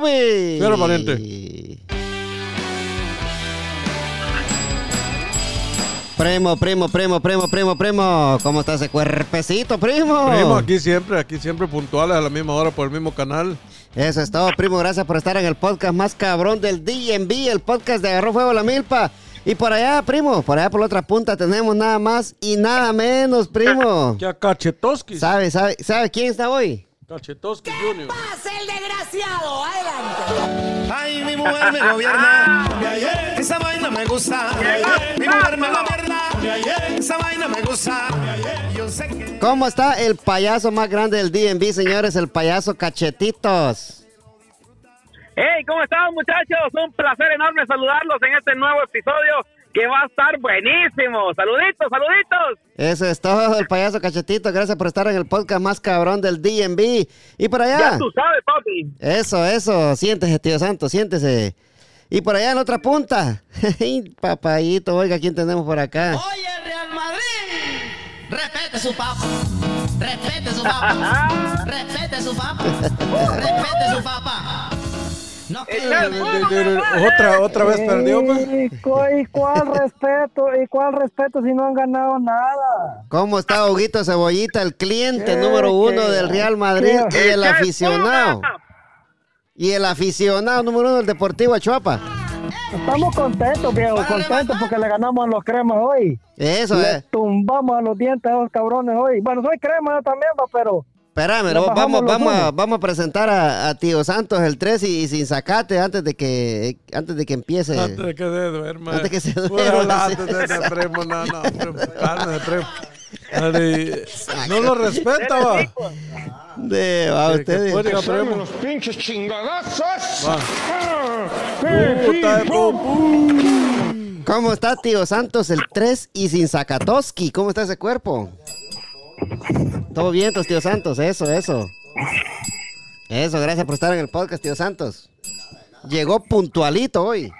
Fiero pariente. Primo, primo, primo, primo, primo, primo. ¿Cómo está ese cuerpecito, primo? Primo, aquí siempre, aquí siempre puntuales a la misma hora por el mismo canal. Eso es todo, primo. Gracias por estar en el podcast más cabrón del DNB, el podcast de Agarró Fuego la Milpa. Y por allá, primo, por allá por la otra punta tenemos nada más y nada menos, primo. Ya Cachetoski. ¿Sabe, sabe, sabe quién está hoy? Cachetoski Junior. ¡Pase el desgraciado! ¡Adelante! Ay, mi mujer me gobierna. Esa vaina me gusta. Mi mujer me gobierna. Esa vaina me gusta. Yo sé que. ¿Cómo está el payaso más grande del DNB, señores? El payaso Cachetitos. Hey, ¿cómo están muchachos? Un placer enorme saludarlos en este nuevo episodio que va a estar buenísimo. Saluditos, saluditos. Eso es todo, el payaso Cachetito. Gracias por estar en el podcast más cabrón del DNB. Y por allá. Ya tú sabes, papi. Eso, eso. Siéntese, tío Santo, siéntese. Y por allá en la otra punta. Papayito, oiga, ¿quién tenemos por acá? Oye, Real Madrid. Respete su papa. Respete su papa. Respete su papa. Respete su papa. No. Otra, otra vez perdió, pues. ¿Y, cu- y cuál respeto? ¿Y cuál respeto si no han ganado nada? ¿Cómo está Huguito Cebollita, el cliente ¿Qué, número uno qué? del Real Madrid ¿Qué? y el aficionado? Y el aficionado número uno del Deportivo Achuapa. Estamos contentos, viejo, contentos porque le ganamos a los cremas hoy. Eso, Le eh. tumbamos a los dientes a los cabrones hoy. Bueno, soy crema yo también, va, pero Espérame, no, vamos, vamos, a, vamos a presentar a, a Tío Santos el 3 y, y sin sacate antes de que antes de que empiece. Antes de que se duerma. Antes que se duerma, de primo, no, de lo respeta, va. De, va usted. Los pinches chingadazos. De pum. ¿Cómo está Tío Santos el 3 y sin Zakatoski? ¿Cómo está ese cuerpo? Todo bien, Tío Santos, eso, eso. Eso, gracias por estar en el podcast, Tío Santos. Llegó puntualito hoy.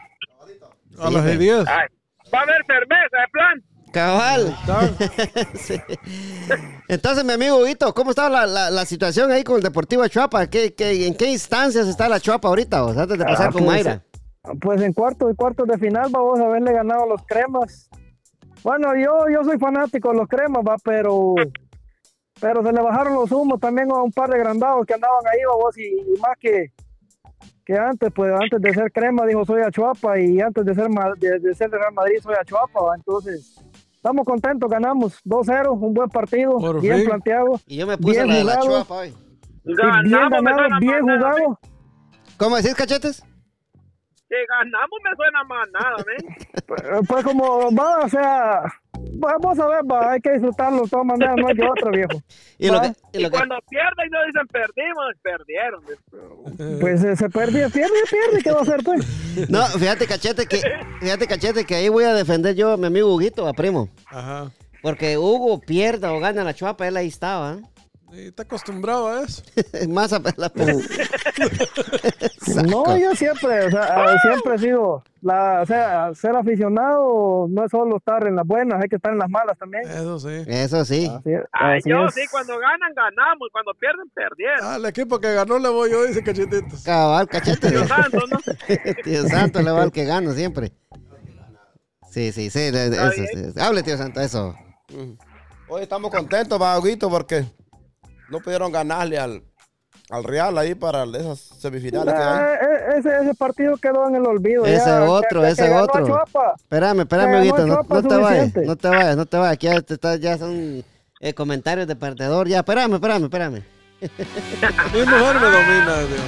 A las Sí, 10. Ay, va a haber cerveza, de plan. Cabal. Sí. Entonces, mi amigo Huguito, ¿cómo está la, la- la situación ahí con el Deportivo Chuapa? ¿Qué, qué, en qué instancias está la Chuapa ahorita? o sea, antes de pasar Ah, con pues, Mayra. pues en cuartos y cuartos de final vamos a haberle ganado a los cremas. Bueno, yo, yo soy fanático de los cremas, va, pero pero se le bajaron los humos también a un par de grandados que andaban ahí, vos, y, y más que, que antes, pues antes de ser crema dijo soy Achuapa y antes de ser de, de ser de Real Madrid soy Achuapa, va. entonces estamos contentos, ganamos 2-0, un buen partido, Por bien fin. planteado, Y yo me puse bien la de la jugado. Chuapa hoy. bien Ganamos, me ganado, bien jugado. ¿Cómo decís, cachetes? Que ganamos me suena más nada, ¿ven? Pues, pues como va, o sea, vamos a ver, va, hay que disfrutarlo de todas maneras, no hay de otra, viejo. Y lo que, y Y lo que- cuando pierden no dicen perdimos, perdieron. Pues eh, se pierde, pierde, pierde, ¿qué va a hacer, pues? No, fíjate, cachete, que, fíjate, cachete, que ahí voy a defender yo a mi amigo Huguito, a primo. Ajá. Porque Hugo pierda o gana la Chuapa, él ahí estaba. ¿Eh? Sí, Está acostumbrado a eso. Más a la No, yo siempre, o sea, eh, siempre he sido, la, o sea, ser aficionado no es solo estar en las buenas, hay que estar en las malas también. Eso sí. Eso sí. Así, Ay, así yo es. sí, cuando ganan, ganamos. Cuando pierden, perdieron. Al equipo que ganó le voy yo, dice Cachetitos. Cabal, cachete. Dios santo, ¿no? tío Santo le va al que gana siempre. Sí, sí, eso, sí. Hable, tío Santo, eso. Hoy estamos contentos, Baguito, porque no pudieron ganarle al, al Real ahí para esas semifinales que hay. Eh, eh, ese, ese partido quedó en el olvido. Ese ya, otro, que- ese otro. Espérame, espérame, Huguito. No, te vayas, no te vayas, no te vayas. Aquí ya, te está- ya son eh, comentarios de perdedor. Ya, espérame, espérame, espérame. Mi mujer me domina, Dios.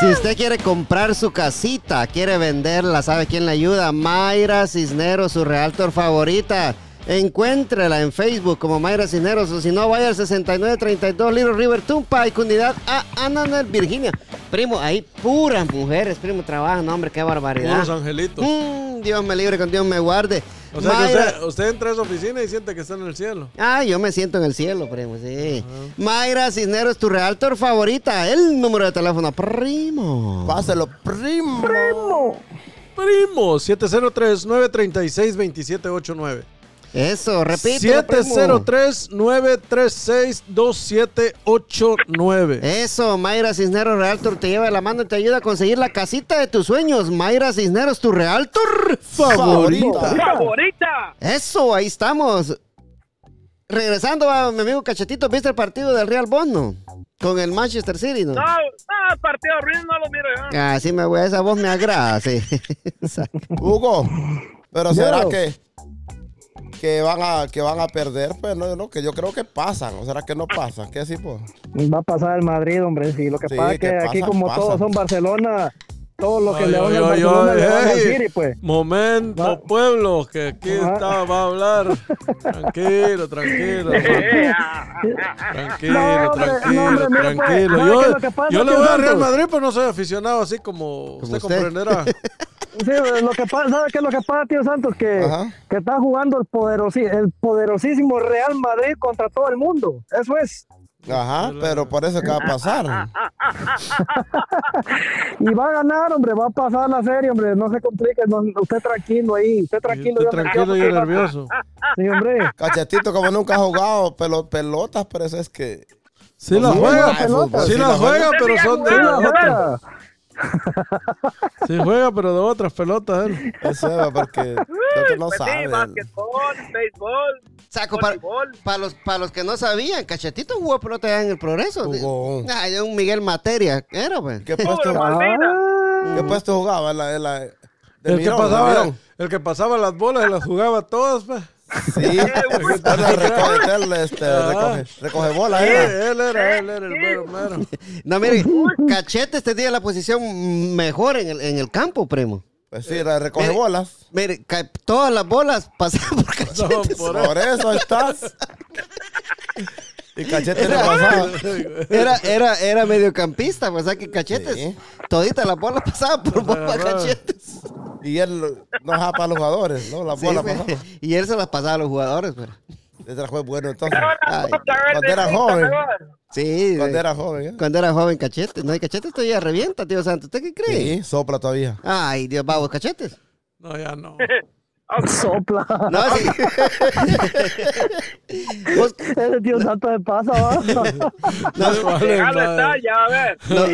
Si usted quiere comprar su casita, quiere venderla, ¿sabe quién le ayuda? Mayra Cisneros, su realtor favorita. Encuéntrela en Facebook como Mayra Cisneros o si no, vaya al 6932 Little River Tumpa y Cundidad a Ananel, Virginia. Primo, ahí puras mujeres, primo, trabajan, no, hombre, qué barbaridad. Puros angelitos. Mm, Dios me libre, con Dios me guarde. O sea que usted, usted entra a esa oficina y siente que está en el cielo. Ah, yo me siento en el cielo, primo, sí. Mayra Cisneros, tu realtor favorita. El número de teléfono, primo. Páselo, primo. Primo, 703-936-2789. Eso, repite. primo. 703-936-2789. Eso, Mayra Cisneros Realtor te lleva la mano y te ayuda a conseguir la casita de tus sueños. Mayra Cisneros, tu Realtor favorita. ¡Favorita! Eso, ahí estamos. Regresando a mi amigo Cachetito, ¿viste el partido del Real Bono? Con el Manchester City, ¿no? No, no, partido ruido no lo miro yo. Ah, sí, me voy, esa voz me agrada, sí. Hugo, pero será Yo. que que van a que van a perder, pues no, no, que yo creo que pasan, o será que no pasan, ¿qué así pues? Va a pasar el Madrid, hombre. Sí, lo que Sí, pasa es que que aquí, como todos son Barcelona, todos los que Ay, le ay, ay, le van hey. City, pues. Momento, Va. pueblo, que aquí Ajá. está, va a hablar. Tranquilo, tranquilo. Ah, Tranquilo, No, hombre, tranquilo, no, hombre, mira, pues, tranquilo. ¿sabe yo lo yo le voy a Real? Madrid, pero no soy aficionado así como, usted, usted. comprenderá. Sí, lo que pasa, ¿sabe qué es lo que pasa, tío Santos? Que, que está jugando el, poderosi- el poderosísimo Real Madrid contra todo el mundo. Eso es. Ajá, pero por eso que va a pasar. Y va a ganar, hombre, va a pasar la serie, hombre. No se complique, no, usted tranquilo ahí, usted tranquilo. Yo tranquilo y nervioso. Sí, hombre. Cachetito como nunca ha jugado pelo- pelotas, pero eso es que Sí la Sí, juega, sí sí la la juega, juega. pero son de Sí, juega. Sí pero de otras pelotas él. eso es porque que no pues sí, sabe. basquetbol, béisbol, Saco para, para los, para los que no sabían, Cachetito jugó pelota allá en el Progreso. Jugó. Ay, de un Miguel Materia, era, pues. ¿Qué puesto. Ah, ¿qué puesto jugaba? La, la- de El que, pasaba, el que pasaba las bolas y las jugaba todas, pues. Sí, él recoge, él, este, Ah. recoge, recoge bolas. Sí, ¿eh? él era, él era el mero, mero. No, mire, Cachetes tenía la posición mejor en el, en el campo, primo. Pues sí, era- recoge Mire. bolas. Mire, ca- todas las bolas pasaban por No, Cachetes. por eso. Por eso estás. Y cachete le pasaba. Era, era, era mediocampista, pues, o sea que Cachetes, Sí. toditas las bolas pasaban por bola. Cachetes. Y él no dejaba para los jugadores, ¿no? Las Sí, bolas pues, pasaban. y él se las pasaba a los jugadores, pero. Ese fue bueno entonces. Ay, Cuando era joven. sí, Cuando eh, era joven, ¿eh? cuando era joven Cachetes. No, y Cachetes todavía revienta, tío Santos. ¿Usted qué cree? Sí, sopla todavía. Ay, Dios, vamos, Cachetes. No, ya no. Sopla. No, sí. Vos- Ese tío santo se pasa, va. No, vale, estar, ya a ver. no,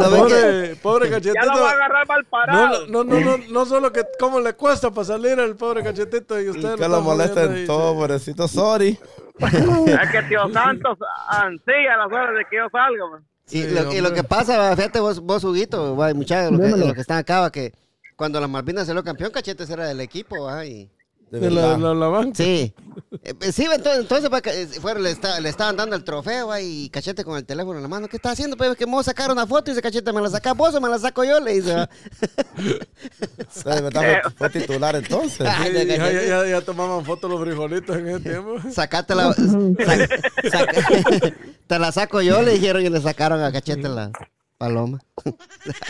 no Pobre, pobre Ya cachetito. lo va a agarrar mal parado. No, no, no, no, no solo que cómo le cuesta para salir el pobre cachetito y usted Que lo molesta en todo, pobrecito. Sorry. Es que tío Santos ansía las horas de que yo salga. man. Y, Sí, lo, y lo que pasa, fíjate vos, vos Huguito, muchachos, los que, los que están acá, va, que cuando las Malvinas salió campeón, Cachetes era del equipo, va, y... De De la, la, la banca. Sí. Eh, eh, sí, entonces, entonces que, eh, fueron, le, esta- le estaban dando el trofeo va, y Cachete con el teléfono en la mano. ¿Qué está haciendo? Pues que me voy a sacar una foto y dice Cachete, ¿me la saca vos o me la saco yo? Le dice, fue, fue titular entonces. Ay, Sí, de ya, Cachete. ya, ya, ya tomaban fotos los frijolitos en ese tiempo. Sacate la... te la saco yo, le dijeron y le sacaron a Cachete la paloma.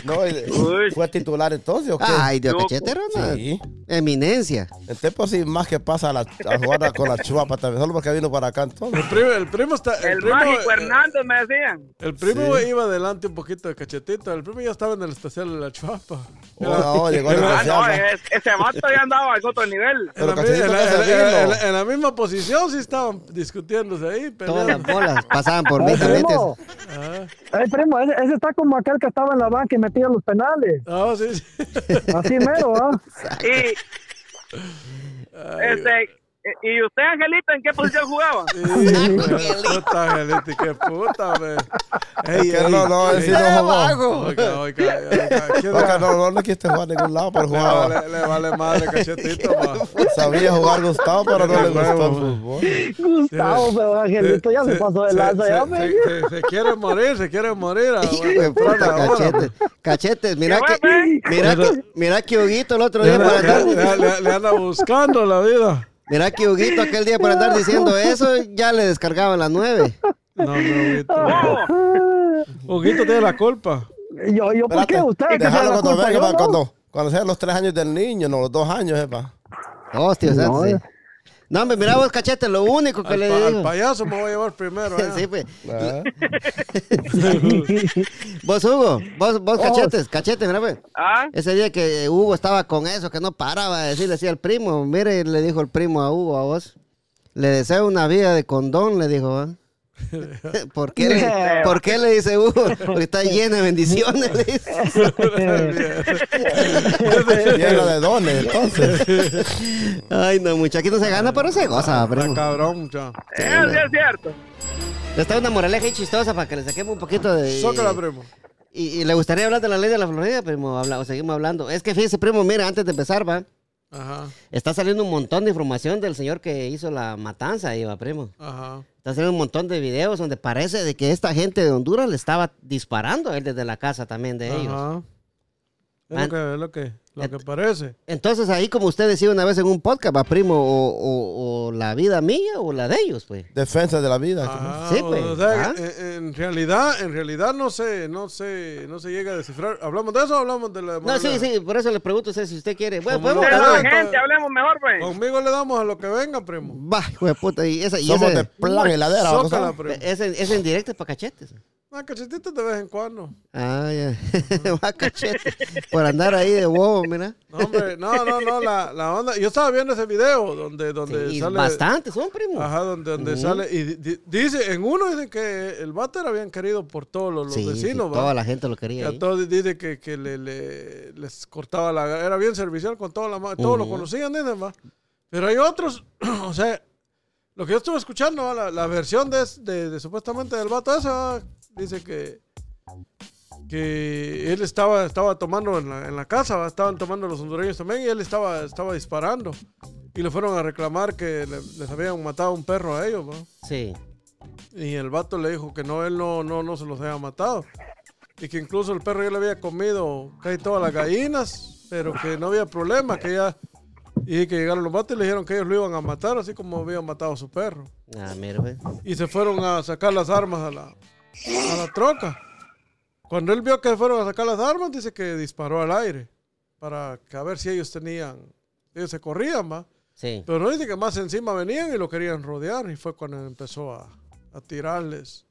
No, y- Uy. fue titular entonces, ¿o qué? Ay, Dios, Loco. Cachete era una Sí. eminencia. El tiempo sí más que pasa a, la, a jugar con la chuapa también, solo porque vino para acá entonces. El primo, el primo está. El, El primo, mágico eh, Hernández me decían. El primo iba adelante un poquito de cachetito. El primo ya estaba en el especial de la chuapa. Oh, no, llegó el Ah, no, ¿no? es- ese vato ya andaba al otro nivel. En la, en la- no se en la- vino. en la- en la misma posición sí estaban discutiéndose ahí. Todas las bolas pasaban por mí primo, Ah, Ay, primo, ese, ese está como aquel que estaba en la banca y metía los penales. ah, sí, sí. Así mero, ¿ah? Y, este, ¿Y usted, Angelito, en qué posición jugaba? Sí, puta, Angelito, qué puta, que no, no, no jugó. Oiga, oiga, oiga, ¿quién Oiga, va- no, no le quisiste jugar a ningún lado, pero le, jugaba. vale, le vale madre cachetito, ma. Sabía jugar Gustavo, pero no le gustó el fútbol. Gustavo, pero Angelito ya se pasó de lanza. Ya se, me... se- quiere morir, se quiere morir. a- Hijo a de puta, cachetes. Cachetes, mira ¿Qué que, ve? mira que, mira que Huguito el otro Le, día le- le- le- le anda buscando la vida. Mira que Huguito aquel día por andar diciendo eso, ya le descargaban las nueve. No, no, Huguito. Huguito tiene la culpa. Yo, yo, ¿por qué usted? la cuando venga, no. cuando, cuando sean los tres años del niño, no, los dos años, epa. Hostia, o sea, No, sí. Eh. No, hombre, mira vos, cachete, lo único que Al, le pa- al digo. payaso me voy a llevar primero. allá. Sí, pues. Ah. Vos, Hugo, vos, vos, Oh. cachetes, cachete, mira, pues. ¿Ah? Ese día que Hugo estaba con eso, que no paraba de decir, decía el primo, mire, le dijo el primo a Hugo, a vos, le deseo una vida de condón, le dijo, ¿ah? ¿Por qué, le, ¿Por qué le dice Hugo? Porque está llena de bendiciones, le dice. Lleno de dones, entonces. Ay, no, muchacho, aquí no se gana, pero se goza, Está primo. cabrón, muchacho. Eh, sí es cierto. Está una moraleja ahí chistosa para que le saquemos un poquito de... Zócala, primo. Y, y le gustaría hablar de la ley de la Florida, primo, habla, o seguimos hablando. Es que fíjese, primo, mira, antes de empezar, va, Ajá, está saliendo un montón de información del señor que hizo la matanza va, primo. ajá. Está haciendo un montón de videos donde parece de que esta gente de Honduras le estaba disparando a él desde la casa también de ellos. Es lo que, es lo que, lo que parece. Entonces ahí, como usted decía una vez en un podcast, va, primo, o, o- o la vida mía o la de ellos, pues. Defensa de la vida. Ajá, Sí, pues, o sea, ¿ah? en, en realidad, en realidad no se, no se, no se llega a descifrar. ¿Hablamos de eso o hablamos de la No, sí, sí, por eso le pregunto a usted si usted quiere. Bueno, podemos hablar. gente, hablemos mejor, pues. Conmigo le damos a lo que venga, primo. Va, hijo de puta, y esa, y Somos ese, de plan heladera. ¿va, Zócala, primo. ese, ese en directo es para cachetes. Ah, cachetitos de vez en cuando. Ah, ya. Va cachete. Por andar ahí de bobo, mira. No, hombre, no, no, no, la, la onda. Yo estaba viendo ese video donde, donde Sí, sale. bastante, son primos. Ajá, donde, donde sale. Y di- di- dice, en uno dicen que el vato era bien querido por todos los, Sí, sí, vecinos, ¿va? toda la gente lo quería. Y a todos dice que, que le, le- les cortaba la era bien servicial con toda la todos lo conocían dicen, va pero hay otros o sea lo que yo estuve escuchando la, la versión de, de- de supuestamente del vato ese. Dice que que él estaba estaba tomando en la, en la casa estaban tomando los hondureños también y él estaba estaba disparando y le fueron a reclamar que le- les habían matado un perro a ellos ¿va? Sí. Y el vato le dijo que no, él no, no, no se los había matado. Y que incluso el perro ya le había comido casi todas las gallinas, pero que no había problema, que ya... Y que llegaron los vatos y le dijeron que ellos lo iban a matar, así como habían matado a su perro. Ah, mira. Y se fueron a sacar las armas a la, a la troca. Cuando él vio que fueron a sacar las armas, dice que disparó al aire para que a ver si ellos tenían... Ellos se corrían, ¿va? Sí. Pero no dice que más encima venían y lo querían rodear y fue cuando empezó a, a tirarles.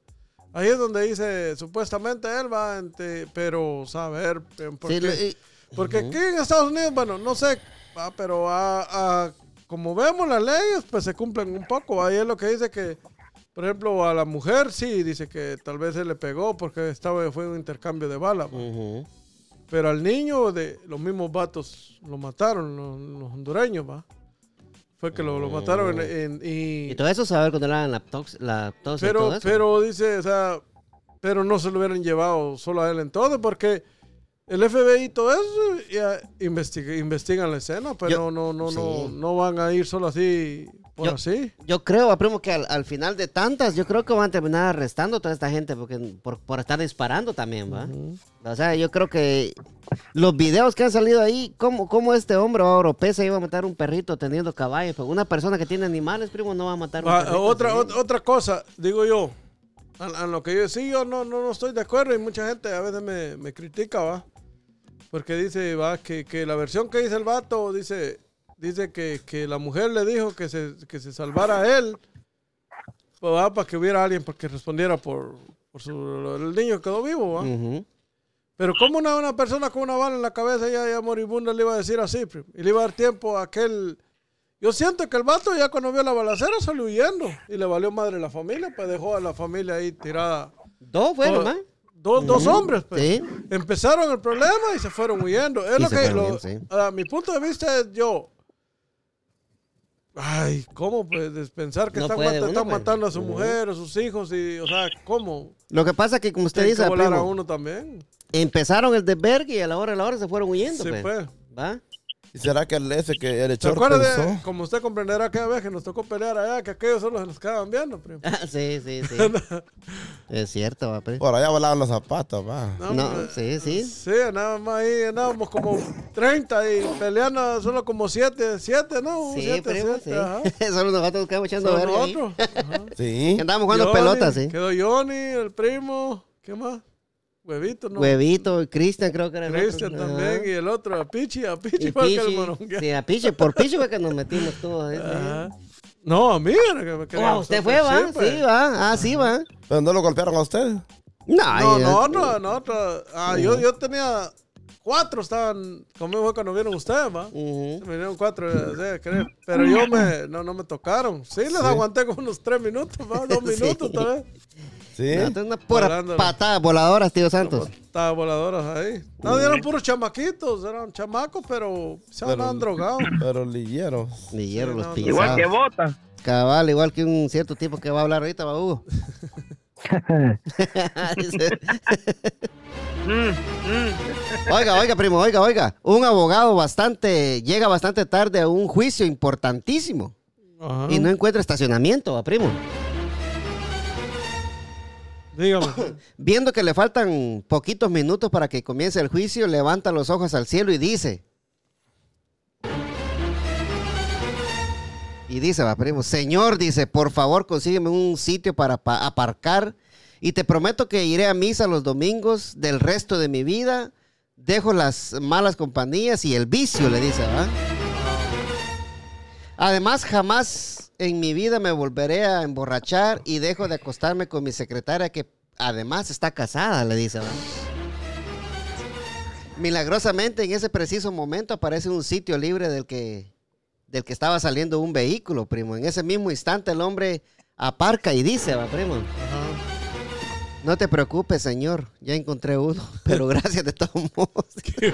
Ahí es donde dice, supuestamente él va, ente- pero saber eh, por Sí, qué. lo- y- Porque aquí en Estados Unidos, bueno, no sé, va, pero a- a- como vemos las leyes, pues se cumplen un poco. Ahí es lo que dice que, por ejemplo, a la mujer sí, dice que tal vez él le pegó porque estaba, fue un intercambio de balas. Ujú. Pero al niño de los mismos vatos lo mataron, los, los hondureños, va. Fue que lo, lo mataron en- en- y, Y todo eso saber cuando era la autopsia, la autopsia y todo pero, eso. pero dice, o sea, pero no se lo hubieran llevado solo a él en todo, porque el FBI y todo eso ya investiga, investigan la escena, pero Yo- no, no, no, sí. no, no van a ir solo así por Yo-. Yo creo, primo, que al, al final de tantas, yo creo que van a terminar arrestando a toda esta gente porque, por, por estar disparando también, ¿va? O sea, yo creo que los videos que han salido ahí, ¿cómo, cómo este hombre o europeo se iba a matar un perrito teniendo caballos? Una persona que tiene animales, primo, no va a matar un Ah, perrito. otra, otra cosa, digo yo, a, a lo que yo sí, yo no, no, no estoy de acuerdo y mucha gente a veces me, me critica, va. Porque dice, va, que, que la versión que dice el vato, dice, dice que, que la mujer le dijo que se, que se salvara a él, pues, para que hubiera alguien para que respondiera por, por su, el niño quedó vivo. Ujú. Pero como una, una persona con una bala en la cabeza ya, ya moribunda le iba a decir así, y le iba a dar tiempo a aquel... Yo siento que el vato ya cuando vio la balacera salió huyendo y le valió madre la familia, pues dejó a la familia ahí tirada. Dos fueron, ¿va? Dos, dos hombres, pues. Sí. Empezaron el problema y se fueron huyendo. Es Y lo que, lo- sí. a mi punto de vista es yo. Ay, ¿cómo puedes pensar que No puede pues. matando a su mujer, a sus hijos? y O sea, ¿cómo? Lo que pasa es que, como usted dice, que volar a primo, uno también. empezaron el desvergue y a la hora de la hora se fueron huyendo, Sí, pues. ¿va? ¿Y será que el ese que el ¿Se echó acuerda de, pensó? como usted comprenderá aquella vez que nos tocó pelear allá, que aquellos solo se nos quedaban viendo, primo? Ah, sí, sí, sí. es cierto, va, primo. Por allá volaban los zapatos, va. No, hombre, sí, sí. Sí, nada más ahí andábamos como 30 y peleando solo como 7, 7, ¿no? Sí, 7, primo, 7, ajá. sí. Solo nosotros quedamos echando Son verga ahí. otros. Ajá. Sí. Andábamos jugando Johnny, pelotas, sí. Quedó Johnny, el primo, ¿qué más? Huevito, ¿no? Huevito, y Cristian creo que era el otro. Cristian Ajá. también, y el otro, a Pichi, a Pichi fue el que Pichi. morongueó. Sí, a Pichi, por Pichi fue que nos metimos todos. ¿eh? Ajá. No, a mí era que me querían Oh, usted fue, va. siempre. Sí, va. Ah, sí, va. Pero no lo golpearon a usted. No, No, yo- no, no, no. no. Ah, yo, yo tenía cuatro, estaban conmigo cuando vieron ustedes, va. Ujú. Me vinieron cuatro, eh, creo. pero yo me, no, no me tocaron. Sí, les aguanté como unos tres minutos, va, dos Sí. minutos tal vez. Sí. No, una pura patada voladora, tío Santos. Estaba voladoras ahí. No, eran puros chamaquitos, eran chamacos, pero se andaban drogados. Pero lilleros. Sí, los no, Igual que pisados. bota. Cabal, igual que un cierto tipo que va a hablar ahorita, va Hugo. Dice, Mm, mm. oiga, oiga, primo, oiga, oiga. Un abogado bastante, llega bastante tarde a un juicio importantísimo Ajá. y no encuentra estacionamiento, va primo. Dígame. Viendo que le faltan poquitos minutos para que comience el juicio, levanta los ojos al cielo y dice. Y dice, va, primo, Señor, dice, por favor consígueme un sitio para pa- aparcar y te prometo que iré a misa los domingos del resto de mi vida. Dejo las malas compañías y el vicio, le dice, ¿va? Además, jamás en mi vida me volveré a emborrachar y dejo de acostarme con mi secretaria que además está casada, le dice. Milagrosamente en ese preciso momento aparece un sitio libre del que, del que estaba saliendo un vehículo, primo. En ese mismo instante el hombre aparca y dice, va, primo. No te preocupes, señor. Ya encontré uno, pero gracias de todos modos. Qué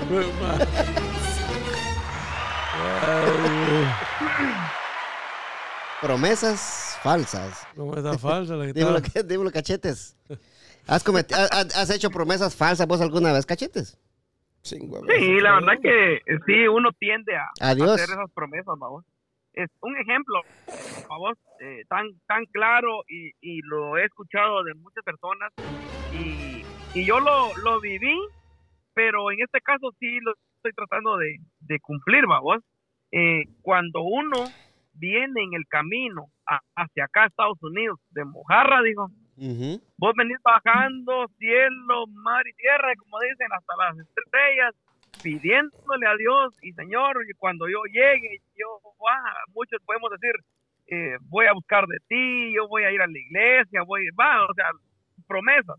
Promesas falsas. No me da falsa la Dímelo, dímelo, cachetes. ¿Has, cometi- ha- ha- has hecho promesas falsas vos alguna vez, cachetes? Cinco Sí, la verdad que sí, uno tiende a Adiós. hacer esas promesas, vamos. Es un ejemplo, vamos, eh, tan tan claro y, y lo he escuchado de muchas personas y, y yo lo, lo viví, pero en este caso sí lo estoy tratando de, de cumplir, vamos. Eh, cuando uno viene en el camino a- hacia acá, Estados Unidos, de Mojarra, digo, Ujú. vos venís bajando cielo, mar y tierra, como dicen, hasta las estrellas, pidiéndole a Dios y Señor, y cuando yo llegue, yo, ah, muchos podemos decir, eh, voy a buscar de ti, yo voy a ir a la iglesia, voy, va, o sea, promesas.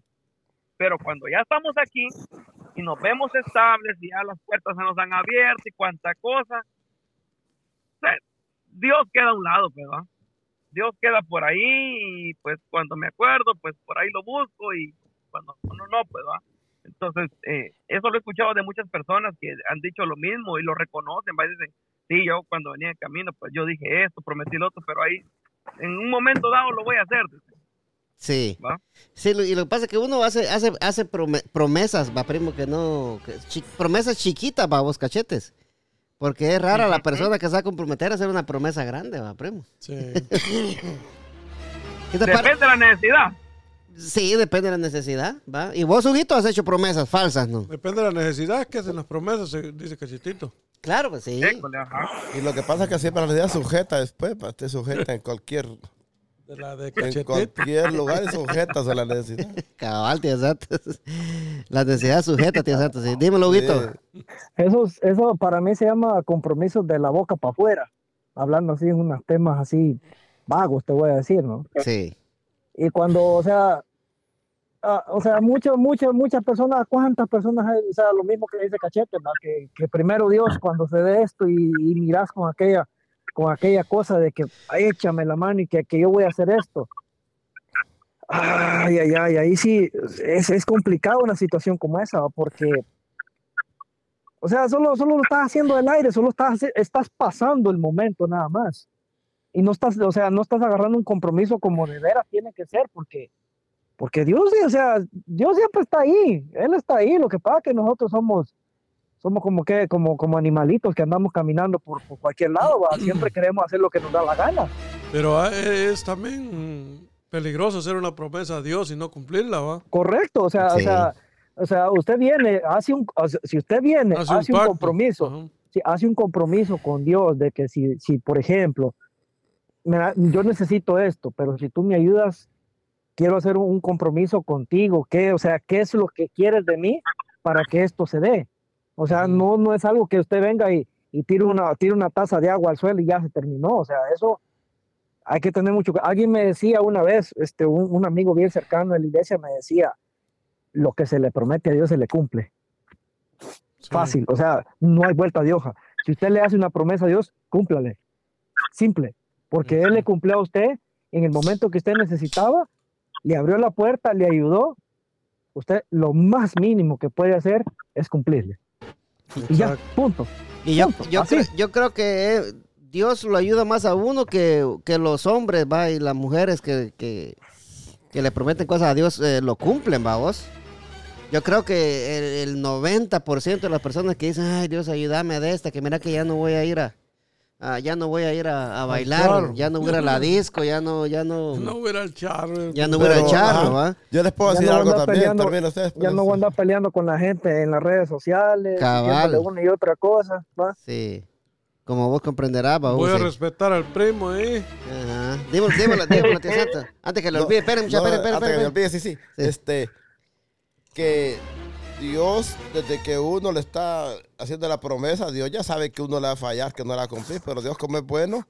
Pero cuando ya estamos aquí y nos vemos estables y ya las puertas se nos han abierto y cuánta cosa, Dios queda a un lado, ¿verdad? Dios queda por ahí y pues cuando me acuerdo, pues por ahí lo busco y cuando no, no, pues va. Entonces, eh, eso lo he escuchado de muchas personas que han dicho lo mismo y lo reconocen, va y dicen, sí, yo cuando venía en camino, pues yo dije esto, prometí lo otro, pero ahí en un momento dado lo voy a hacer. dicen, Sí. ¿va? Sí, lo- y lo que pasa es que uno hace, hace, hace prome- promesas, va, primo, que no. que chi- promesas chiquitas, va, vos cachetes. Porque es rara la persona que se va a comprometer a hacer una promesa grande, va, primo. Sí. ¿Qué te pare- Depende de la necesidad. Sí, depende de la necesidad, va. Y vos, Huguito, has hecho promesas falsas, ¿no? Depende de la necesidad que hacen las promesas, dice Cachitito. Claro, pues sí. École, ajá. Y lo que pasa es que siempre la necesidad sujeta después, pa, te sujeta en cualquier, De la de en cualquier lugar es sujeta a la necesidad. Cabal, tío Santos. La necesidad sujeta, tío Santos. Sí. Dímelo, Huguito. Sí. Eso, eso para mí se llama compromisos de la boca para afuera, hablando así en unos temas así vagos, te voy a decir, ¿no? Sí. Y cuando, o sea, ah, o sea, muchas, muchas, muchas personas, ¿cuántas personas hay? O sea, lo mismo que dice Cachete, ¿va? Que, que primero Dios cuando se dé esto y, y miras con aquella, con aquella cosa de que "Ay, échame la mano y que, que yo voy a hacer esto. Ay, ay, ay, ahí sí es, es complicado una situación como esa, porque, o sea, solo, solo lo estás haciendo del aire, solo estás, estás pasando el momento nada más y no estás, o sea, no estás agarrando un compromiso como de veras tiene que ser, porque, porque Dios, o sea, Dios siempre está ahí, Él está ahí, lo que pasa es que nosotros somos, somos como que, como, como animalitos que andamos caminando por, por cualquier lado, ¿va? siempre queremos hacer lo que nos da la gana. Pero ah, es también peligroso hacer una promesa a Dios y no cumplirla, ¿va? Correcto, o sea, o sea, o sea, usted viene, hace un, si usted viene, Hace hace, un compromiso, Ajá. si hace un compromiso con Dios de que si, si por ejemplo, me yo necesito esto, pero si tú me ayudas, quiero hacer un, un compromiso contigo, ¿qué? O sea, ¿qué es lo que quieres de mí para que esto se dé? O sea, no, no es algo que usted venga y, y tire, una, tire una taza de agua al suelo y ya se terminó. O sea, eso, hay que tener mucho. cu- Alguien me decía una vez, este, un, un amigo bien cercano de la iglesia me decía, lo que se le promete a Dios se le cumple. Fácil, o sea, no hay vuelta de hoja. Si usted le hace una promesa a Dios, cúmplale. Simple, porque Él le cumplió a usted en el momento que usted necesitaba, le abrió la puerta, le ayudó. Usted lo más mínimo que puede hacer es cumplirle. Y ya, punto. Y yo, Punto, yo, creo, yo creo que eh, Dios lo ayuda más a uno que, que los hombres, va, y las mujeres que, que, que le prometen cosas a Dios eh, lo cumplen, va, vos. Yo creo que el, el 90% de las personas que dicen, ay, Dios, ayúdame de esta, que mira que ya no voy a ir a, a- ya no voy a ir a, a bailar, charro. ya no voy a ir a la disco, ya no, ya no, No hubiera el charro. ya no voy a ir al charro, ¿va? Yo les puedo Ya decir no algo también. peleando- terminen ustedes, Ya no voy a andar peleando con la gente en las redes sociales, Cabal. una y otra cosa. ¿va? Sí. Como vos comprenderás, va. Voy a sí. respetar al primo ahí. Ajá. Dímelo, dímelo, dímelo, tío Santo. Antes que lo olvide, esperen, mucha, no, esperen, esperen, antes que me esperen. olvide, sí, sí, Sí. Este, que Dios, desde que uno le está haciendo la promesa, Dios ya sabe que uno le va a fallar, que no la va a cumplir, pero Dios como es bueno,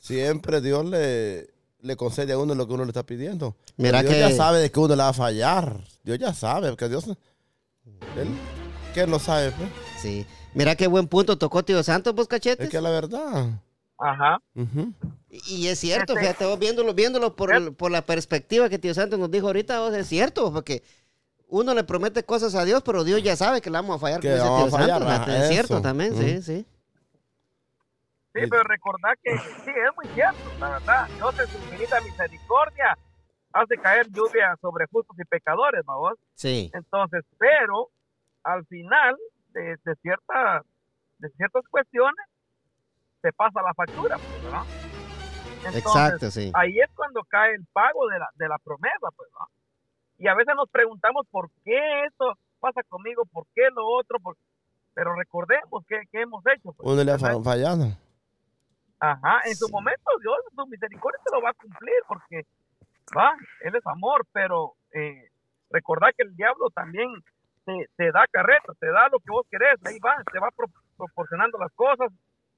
siempre Dios le, le concede a uno lo que uno le está pidiendo. Mira Dios que- ya sabe de que uno le va a fallar. Dios ya sabe, porque Dios, él, ¿quién lo sabe? pues? Sí. Mira qué buen punto tocó tío Santos, vos cachetes. Es que es la verdad. Ajá. Ujú. Y es cierto, fíjate, vos viéndolo, viéndolo por, el- por la perspectiva que tío Santos nos dijo ahorita, vos, es cierto, porque uno le promete cosas a Dios, pero Dios ya sabe que le vamos a fallar, Que vamos tío a fallar, es cierto también, Mm. sí, sí. Sí, pero recordad que sí, es muy cierto, la verdad. Dios en su infinita misericordia hace caer lluvia sobre justos y pecadores, ¿no vos? Sí. Entonces, pero al final de, de cierta, de ciertas cuestiones se pasa la factura, pues, ¿no? Entonces, Exacto, sí. ahí es cuando cae el pago de la, de la promesa, pues, ¿no? Y a veces nos preguntamos por qué esto pasa conmigo, por qué lo otro, por... pero recordemos qué, qué hemos hecho. Pues, Uno le ha fallado. Ajá, en su momento Dios, su misericordia te lo va a cumplir porque va, Él es amor, pero eh, recordad que el diablo también te, te da carreta, te da lo que vos querés, ahí va, te va pro- proporcionando las cosas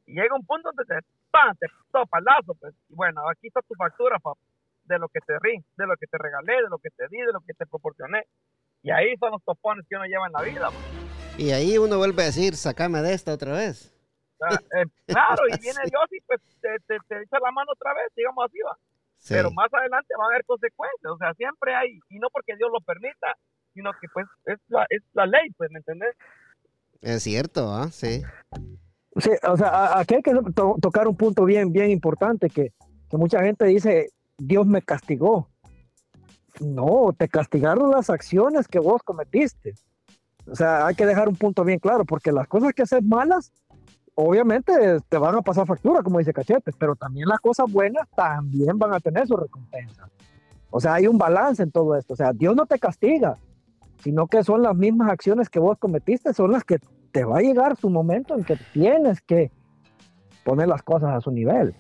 y llega un punto donde te, ¡pam! te topa el lazo, pues, y bueno, aquí está tu factura, papá, de lo que te rí, de lo que te regalé, de lo que te di, de lo que te proporcioné. Y ahí son los topones que uno lleva en la vida. pues. Y ahí uno vuelve a decir, sacame de esta otra vez. O sea, eh, claro, y viene Dios y pues te, te, te echa la mano otra vez, digamos así, va. Sí. pero más adelante va a haber consecuencias, o sea, siempre hay, y no porque Dios lo permita, sino que pues es la, es la ley, pues, ¿me entendés? Es cierto, ¿ah? Sí. Sí, o sea, aquí hay que to- tocar un punto bien, bien importante que, que mucha gente dice, Dios me castigó. No, te castigaron las acciones que vos cometiste. O sea, hay que dejar un punto bien claro, porque las cosas que haces malas, obviamente te van a pasar factura, como dice Cachete, pero también las cosas buenas también van a tener su recompensa. O sea, hay un balance en todo esto. O sea, Dios no te castiga, sino que son las mismas acciones que vos cometiste, son las que te va a llegar su momento en que tienes que poner las cosas a su nivel.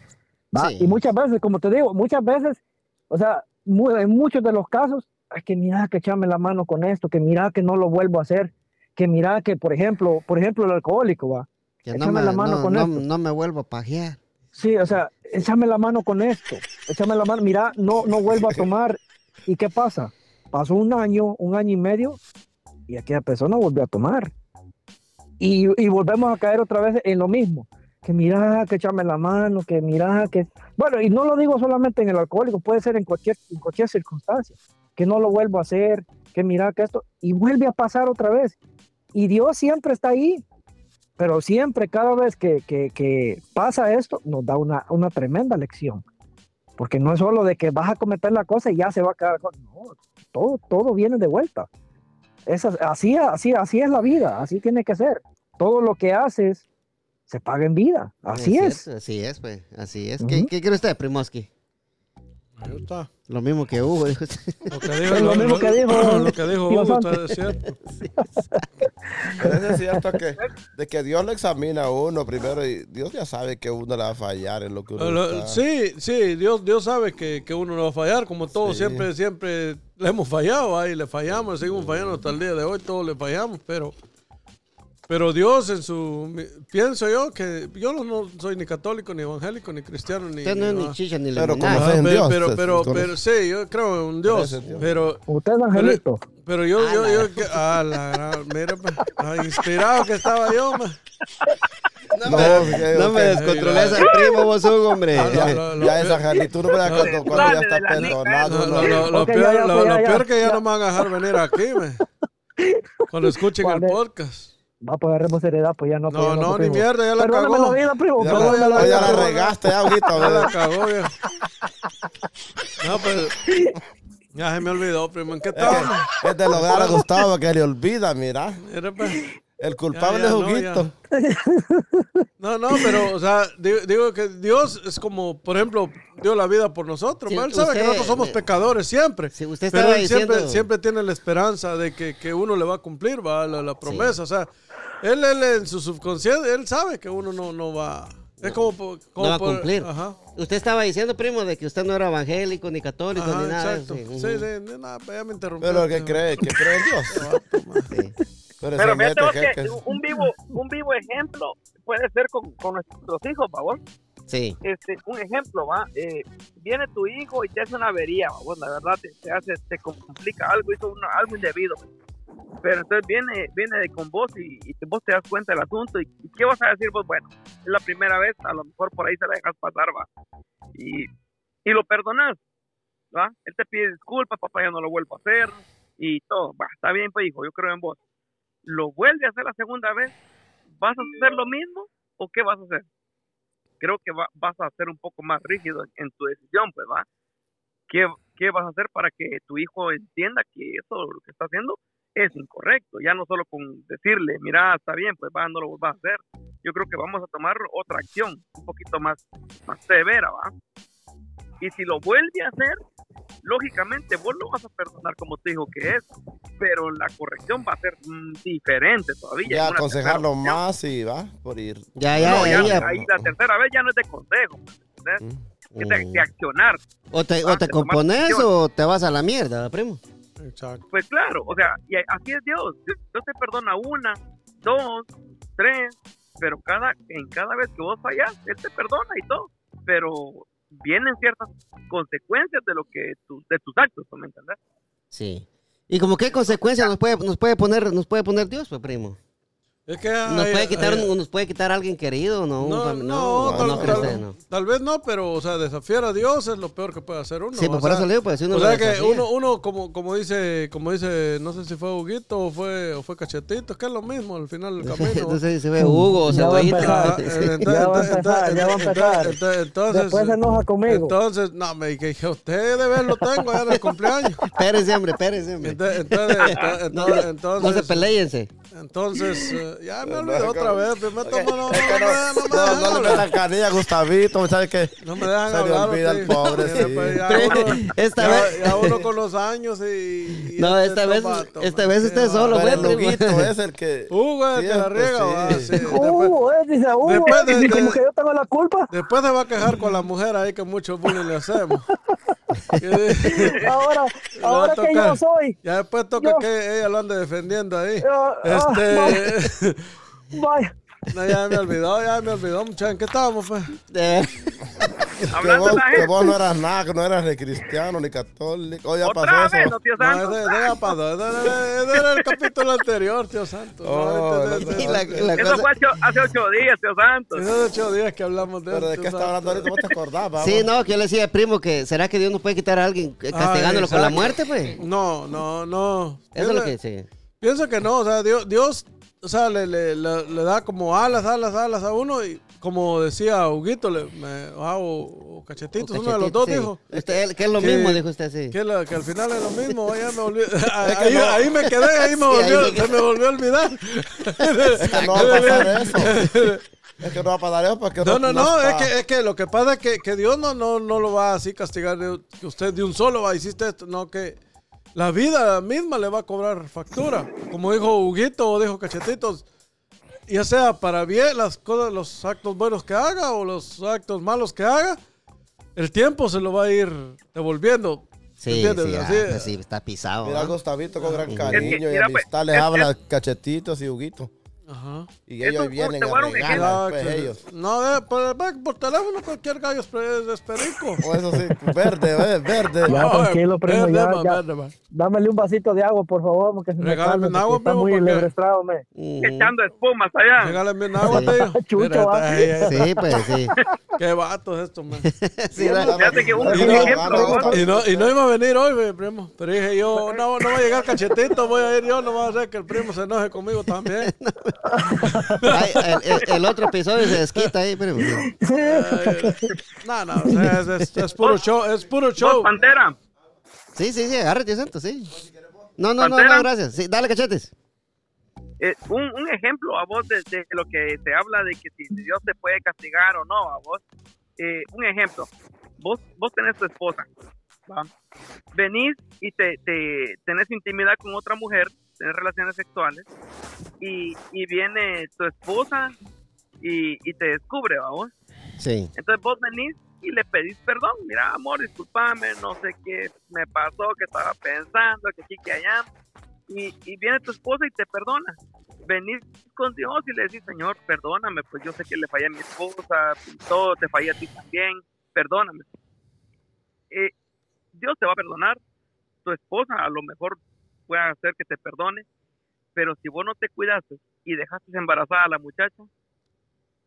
¿Va? Sí. Y muchas veces, como te digo, muchas veces, o sea, mu- en muchos de los casos, es que mira que echarme la mano con esto, que mira que no lo vuelvo a hacer, que mira que, por ejemplo, por ejemplo, el alcohólico, va. Que no me, la mano no, con no- esto. no me vuelvo a pajear. Sí, o sea, échame la mano con esto, échame la mano, mira, no, no vuelvo a tomar. ¿Y qué pasa? Pasó un año, un año y medio, y aquella persona volvió a tomar. Y, y volvemos a caer otra vez en lo mismo. Que mira, que échame la mano, que mira, que... Bueno, y no lo digo solamente en el alcohólico, puede ser en cualquier, en cualquier circunstancia. Que no lo vuelvo a hacer, que mira que esto... Y vuelve a pasar otra vez. Y Dios siempre está ahí. Pero siempre, cada vez que, que- que pasa esto, nos da una, una tremenda lección. Porque no es solo de que vas a cometer la cosa y ya se va a quedar. No, todo, todo viene de vuelta. Es as- así, así, así es la vida, así tiene que ser. Todo lo que haces se paga en vida. Así es. cierto, Así es, pues. Así es. Ujú. ¿Qué, ¿Qué cree usted, Primoski? Ahí está. Lo mismo que Hugo. dijo. Lo que dijo, Es lo mismo que dijo lo que dijo Hugo está cierto. Pero eso es cierto que, de que Dios lo examina a uno primero y Dios ya sabe que uno le va a fallar en lo que uno Lo- está. Sí, sí, Dios, Dios sabe que, que uno no va a fallar, como todos Sí. siempre, siempre le hemos fallado, ahí le fallamos, seguimos fallando hasta el día de hoy, todos le fallamos, pero Pero Dios en su... Pienso yo que yo no, no soy ni católico, ni evangélico, ni cristiano, ni... Usted no es ni chicha ni Pero limonada. Ah, en pe- Dios, pero, pero, con- pero sí, yo creo en un Dios. Pero, Usted es angelito. pero yo, Ah, yo, yo, que, ah, la gran- mira, pues, ah, inspirado que estaba yo, man. No, No, me, no me descontroles al primo, vos, Hugo, hombre. Ah, no, no, Ya es angelito, tú no ves cuando, cuando ya está perdonado. Lo, ¿no? lo- lo- lo Ok, ya, peor, ya, lo, pues, lo ya, ya. peor que ya, Ya. no me van a dejar venir aquí, man. Cuando escuchen el podcast. Va a poner seriedad, pues ya no. pues No, ya no, primo. ni mierda, ya la Perdóname cagó. la vida, primo. Ya, No, la, ya ya la regaste, ya, ahorita. Ya la cagó, ya. No, pues. Ya se me olvidó, primo. ¿En qué Es, estábamos? que es de lograr a Gustavo que le olvida, mira. Mira, pues. El culpable Ya, ya, es no, Huguito. No, no, pero, o sea, digo, digo que Dios es como, por ejemplo, dio la vida por nosotros. Sí, ¿no? Él sabe usted- que nosotros somos pecadores siempre. Sí, usted pero estaba él siempre, diciendo- siempre tiene la esperanza de que, que uno le va a cumplir ¿va? La, la promesa. O sea, él, él en su subconsciente, él sabe que uno no, no va. Es como, como no va a por- cumplir. Ajá. Usted estaba diciendo, primo, de que usted no era evangélico, ni católico, Ajá, ni nada. exacto. Sí, sí. sí, nada, ya me interrumpió. Pero el que cree, que cree en Dios. Sí. Pero, Pero mete que, que un vivo, un vivo ejemplo puede ser con, con nuestros hijos, ¿va vos? Sí. Este, un ejemplo, va, eh, viene tu hijo y te hace una avería, ¿va? La verdad te, te hace, te complica algo, hizo una- algo indebido. Pero entonces viene, viene de con vos y, y vos te das cuenta del asunto y, ¿qué vas a decir vos? Bueno, es la primera vez, a lo mejor por ahí se la dejas pasar, va. Y, y lo perdonas, va. Él te pide disculpas, papá ya no lo vuelvo a hacer y todo, va, está bien, pues hijo, yo creo en vos. Lo vuelve a hacer la segunda vez, ¿vas a hacer lo mismo o qué vas a hacer? Creo que va- vas a ser un poco más rígido en, tu decisión, pues, ¿va? ¿Qué, ¿Qué vas a hacer para que tu hijo entienda que eso lo que está haciendo es incorrecto? Ya no solo con decirle, mira, está bien, pues va, no lo vuelvas a hacer. Yo creo que vamos a tomar otra acción, un poquito más, más severa, ¿va? Y si lo vuelve a hacer, lógicamente vos lo vas a perdonar como te dijo que es, pero la corrección va a ser mm, diferente todavía. ya aconsejarlo tercera más y va por ir. Ya, ya, No, ya, ya, ya. ahí la tercera vez ya no es de consejo, ¿entendés? Mm. es de, de accionar. O te, Ah, o te de tomar compones o te vas a la mierda, primo. Exacto. Pues claro, o sea, y así es Dios. Dios Dios te perdona una, dos, tres, pero cada en cada vez que vos fallas, Él te perdona y todo. Pero vienen ciertas consecuencias de lo que tu- de tus actos, ¿me entendés? Sí. ¿Y como qué consecuencias nos puede, nos puede poner nos puede poner Dios, pues, primo? Es que Nos puede quitar, hay- un- nos puede quitar a alguien querido, ¿no? Un No, no, no, tal, no, tal- creo usted, no. tal vez no, pero, o sea, desafiar a Dios es lo peor que puede hacer uno. Sí, pues por sea, eso le digo, pues si uno o sea que uno, uno como, como dice, como dice, no sé si fue Huguito o fue, o fue Cachetito, es que es lo mismo al final del camino. no sé si se ve Hugo o Ya va a Cebollita. empezar. Ah, entonces- entonces- entonces- entonces- Entonces, Después se enoja conmigo. entonces, no, me dije, usted de ver lo tengo ya en el cumpleaños. Espérese, hombre, espérese, hombre. Entonces, entonces, entonces, No, entonces, se entonces, peléense. entonces, eh, ya me No, olvidé no, otra vez, no, no, no, no- no, me no, dejan no le metan canilla a Gustavito, ¿sabes qué? No me dejan Se le hablar. olvida el pobre, pues, ya Pero uno- esta ya- vez- ya uno con los años y... y No, este esta vez- tomato, esta man, vez usted solo, Pero el primo. Huguito es el que... Hugo que la riega, va, sí. sí. Después, Hugo, eh, dice Hugo, como que yo tengo la culpa. después se va a quejar con la mujer ahí que mucho bullying le hacemos. Ahora, ahora que yo soy. Ya después toca Yo- que ella lo ande defendiendo ahí. Ah, ah, Este... Vaya, No, ya me olvidó, ya me olvidó, muchachos. ¿En qué estábamos, pues? Eh, Que Hablando vos, de la que vos no eras nada, que no eras ni cristiano ni católico. Oh, ya otra pasó vez, eso. no, tío No, Santos. ese, ese ya pasó. Ese, ese- ese era el capítulo anterior, tío Santos. No, Oh, no, este- la- la Eso cosa- fue hace ocho días, tío Santos. Esos ocho días que hablamos de Pero él, de tío qué está hablando ahorita, vos te acordás, vamos. Sí, no, que yo le decía, primo, que ¿será que Dios nos puede quitar a alguien eh, castigándolo con la muerte, pues? No, no, no. Eso es lo que sí. Pienso que no, o sea, Dios, Dios o sea, le, le, le- le da como alas, alas, alas a uno y como decía Huguito, le, me, ah, o, o Cachetitos, uno de los dos Sí. dijo. Usted, que es lo que- mismo, dijo usted, sí. Que, al final es lo mismo, ya me olvidé. ahí, no. ahí me quedé, ahí me Sí, volvió, ahí me se me volvió a olvidar. Es que no va a pasar eso. Es que no va a pasar eso porque No, no, no, es que, es que lo que pasa es que, que Dios no, no, no lo va así castigar, de- que usted de un solo va, hiciste esto, no, que la vida misma le va a cobrar factura. Como dijo Huguito o dijo Cachetitos, ya sea para bien las cosas, los actos buenos que haga o los actos malos que haga, el tiempo se lo va a ir devolviendo. Sí, ¿Entiendes? sí, ah, Así- sí, está pisado. Mira a ¿ah? Gustavito con gran Es cariño que, y mira, pues, amistad les es- habla cachetitos y Huguito. Ajá. Y ellos vienen a regalar, pues, ellos. No, de- por, por teléfono cualquier gallo es, perico. O eso sí, verde, eh, verde. Ya, No, tranquilo, primo, verde, ya, man, ya. verde, man. Dámele un vasito de agua, por favor, porque se me Regálame calma, porque agua, está primo, muy porque- lebrestrado, me. Echando espumas allá. Regálame un agua, tío. Chucho, Mira, va. Sí, pues sí. Qué vatos estos, man. Sí, da- Fíjate que un, Y no- Y no, y no iba a venir hoy, primo. Pero dije yo, no, no va a llegar cachetito, voy a ir yo, no va a hacer que el primo se enoje conmigo también. Ay, el, el- el otro episodio se desquita ahí. Ay, no, no, o sea, es, es- es puro show, es puro show. Pantera, Sí, sí, sí, agárrate, santo, sí. No, no, no, no, gracias. Sí, dale, cachetes. eh, un, un ejemplo a vos de, de lo que se habla de que si Dios te puede castigar o no, a vos. Eh, un ejemplo, vos, vos tenés tu esposa, ¿va? venís y te, te tenés intimidad con otra mujer, tenés relaciones sexuales, y, y viene tu esposa y, y te descubre, ¿va vos? Sí. Entonces vos venís y le pedís perdón. Mira, amor, discúlpame, no sé qué me pasó, que estaba pensando, que aquí, que allá. Y, y viene tu esposa y te perdona. Venís con Dios y le decís, Señor, perdóname, pues yo sé que le fallé a mi esposa, todo, te fallé a ti también, perdóname. Eh, Dios te va a perdonar. Tu esposa a lo mejor puede hacer que te perdone, pero si vos no te cuidaste y dejaste embarazada a la muchacha,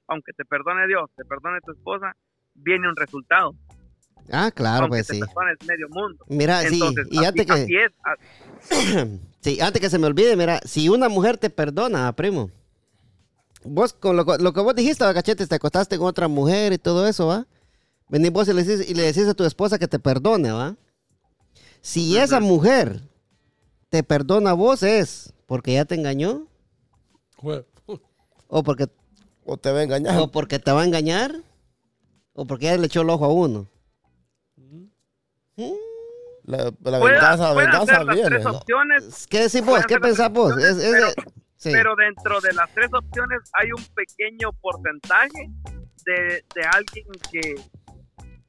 aunque te perdone Dios, te perdone tu esposa, viene un resultado. Ah, claro, aunque pues te sí. medio mundo. Mira, sí, Entonces, y así, antes así que, es. a- sí, antes que se me olvide, mira, si una mujer te perdona, primo, vos con lo, lo que vos dijiste, ¿va, cachetes, te acostaste con otra mujer y todo eso, ¿va? Venís vos y le decís, y le decís a tu esposa que te perdone, ¿va? Si esa mujer te perdona a vos es porque ya te engañó o porque, O te va a engañar. o porque te va a engañar o porque ya le echó el ojo a uno. La, la venganza, la venganza las viene. tres ¿no? opciones, ¿Qué decís vos? ¿Qué pensás vos? Es, es de- pero- sí. pero dentro de las tres opciones hay un pequeño porcentaje de, de alguien que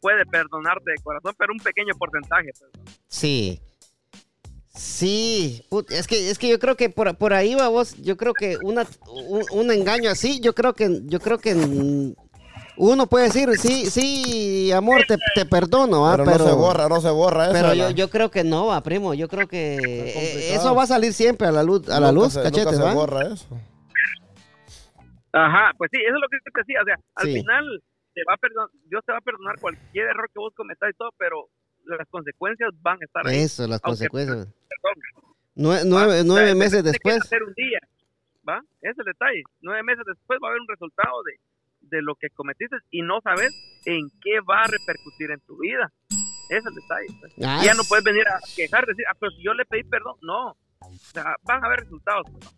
puede perdonarte de corazón, pero un pequeño porcentaje. pues. Sí. Sí, Put- es que es que yo creo que por, por ahí va vos, yo creo que una, un, un engaño así, yo creo que yo creo que uno puede decir, sí, sí, amor, te, te perdono, ¿va? Pero, no se borra, no se borra eso. Pero yo, yo creo que no, va, primo, yo creo que eso va a salir siempre a la luz, a la nunca luz, se, nunca cachetes, se ¿va? borra eso. Ajá, pues sí, eso es lo que te decía. O sea, al Sí. final te va a perdon- Dios te va a perdonar cualquier error que vos cometas y todo, pero las consecuencias van a estar ahí. Eso, las Aunque- consecuencias. Perdón. Nue- nueve nueve meses después. hacer un día, ¿va? Es el detalle. Nueve meses después va a haber un resultado de, de lo que cometiste y no sabes en qué va a repercutir en tu vida. Ese es el detalle. pues. Ah, ya no puedes venir a quejar, decir, ah, pero si yo le pedí perdón, no. O sea, van a haber resultados. pues.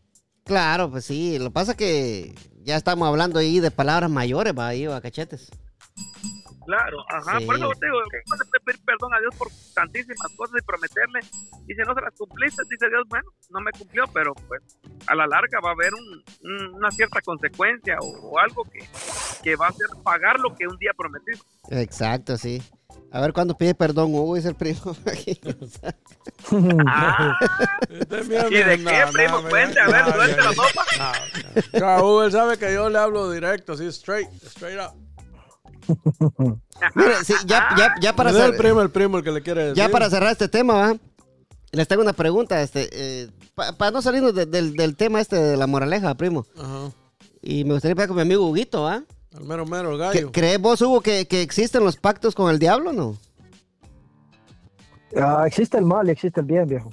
Claro, pues sí, lo que pasa es que ya estamos hablando ahí de palabras mayores, va, ahí, va, cachetes. Claro, ajá. Sí. Por eso te digo, pedir perdón a Dios por tantísimas cosas y prometerle. Y si no se las cumpliste, dice Dios, bueno, no me cumplió, pero pues a la larga va a haber un- un- una cierta consecuencia o, o algo que, que va a hacer pagar lo que un día prometiste. Exacto, sí. A ver cuándo pide perdón Hugo, dice el primo. Ah, Este es ¿Y de qué, no, primo? no, Cuente, a ver, no, la sopa. no. Claro, él sabe que yo le hablo directo, así straight, straight up. Mire, sí, ya, ya, ya para No es el cer- primo, el primo el que le quiere decir. ya para cerrar este tema, ¿va? Les tengo una pregunta, este, para no salirnos de- del, del tema este de la moraleja, primo. Ajá. Y me gustaría hablar con mi amigo Huguito, ¿va? El mero mero, el ¿Cre- gallo. ¿Crees vos, Hugo, que, que existen los pactos con el diablo o no? Ah, existe el mal y existe el bien, viejo.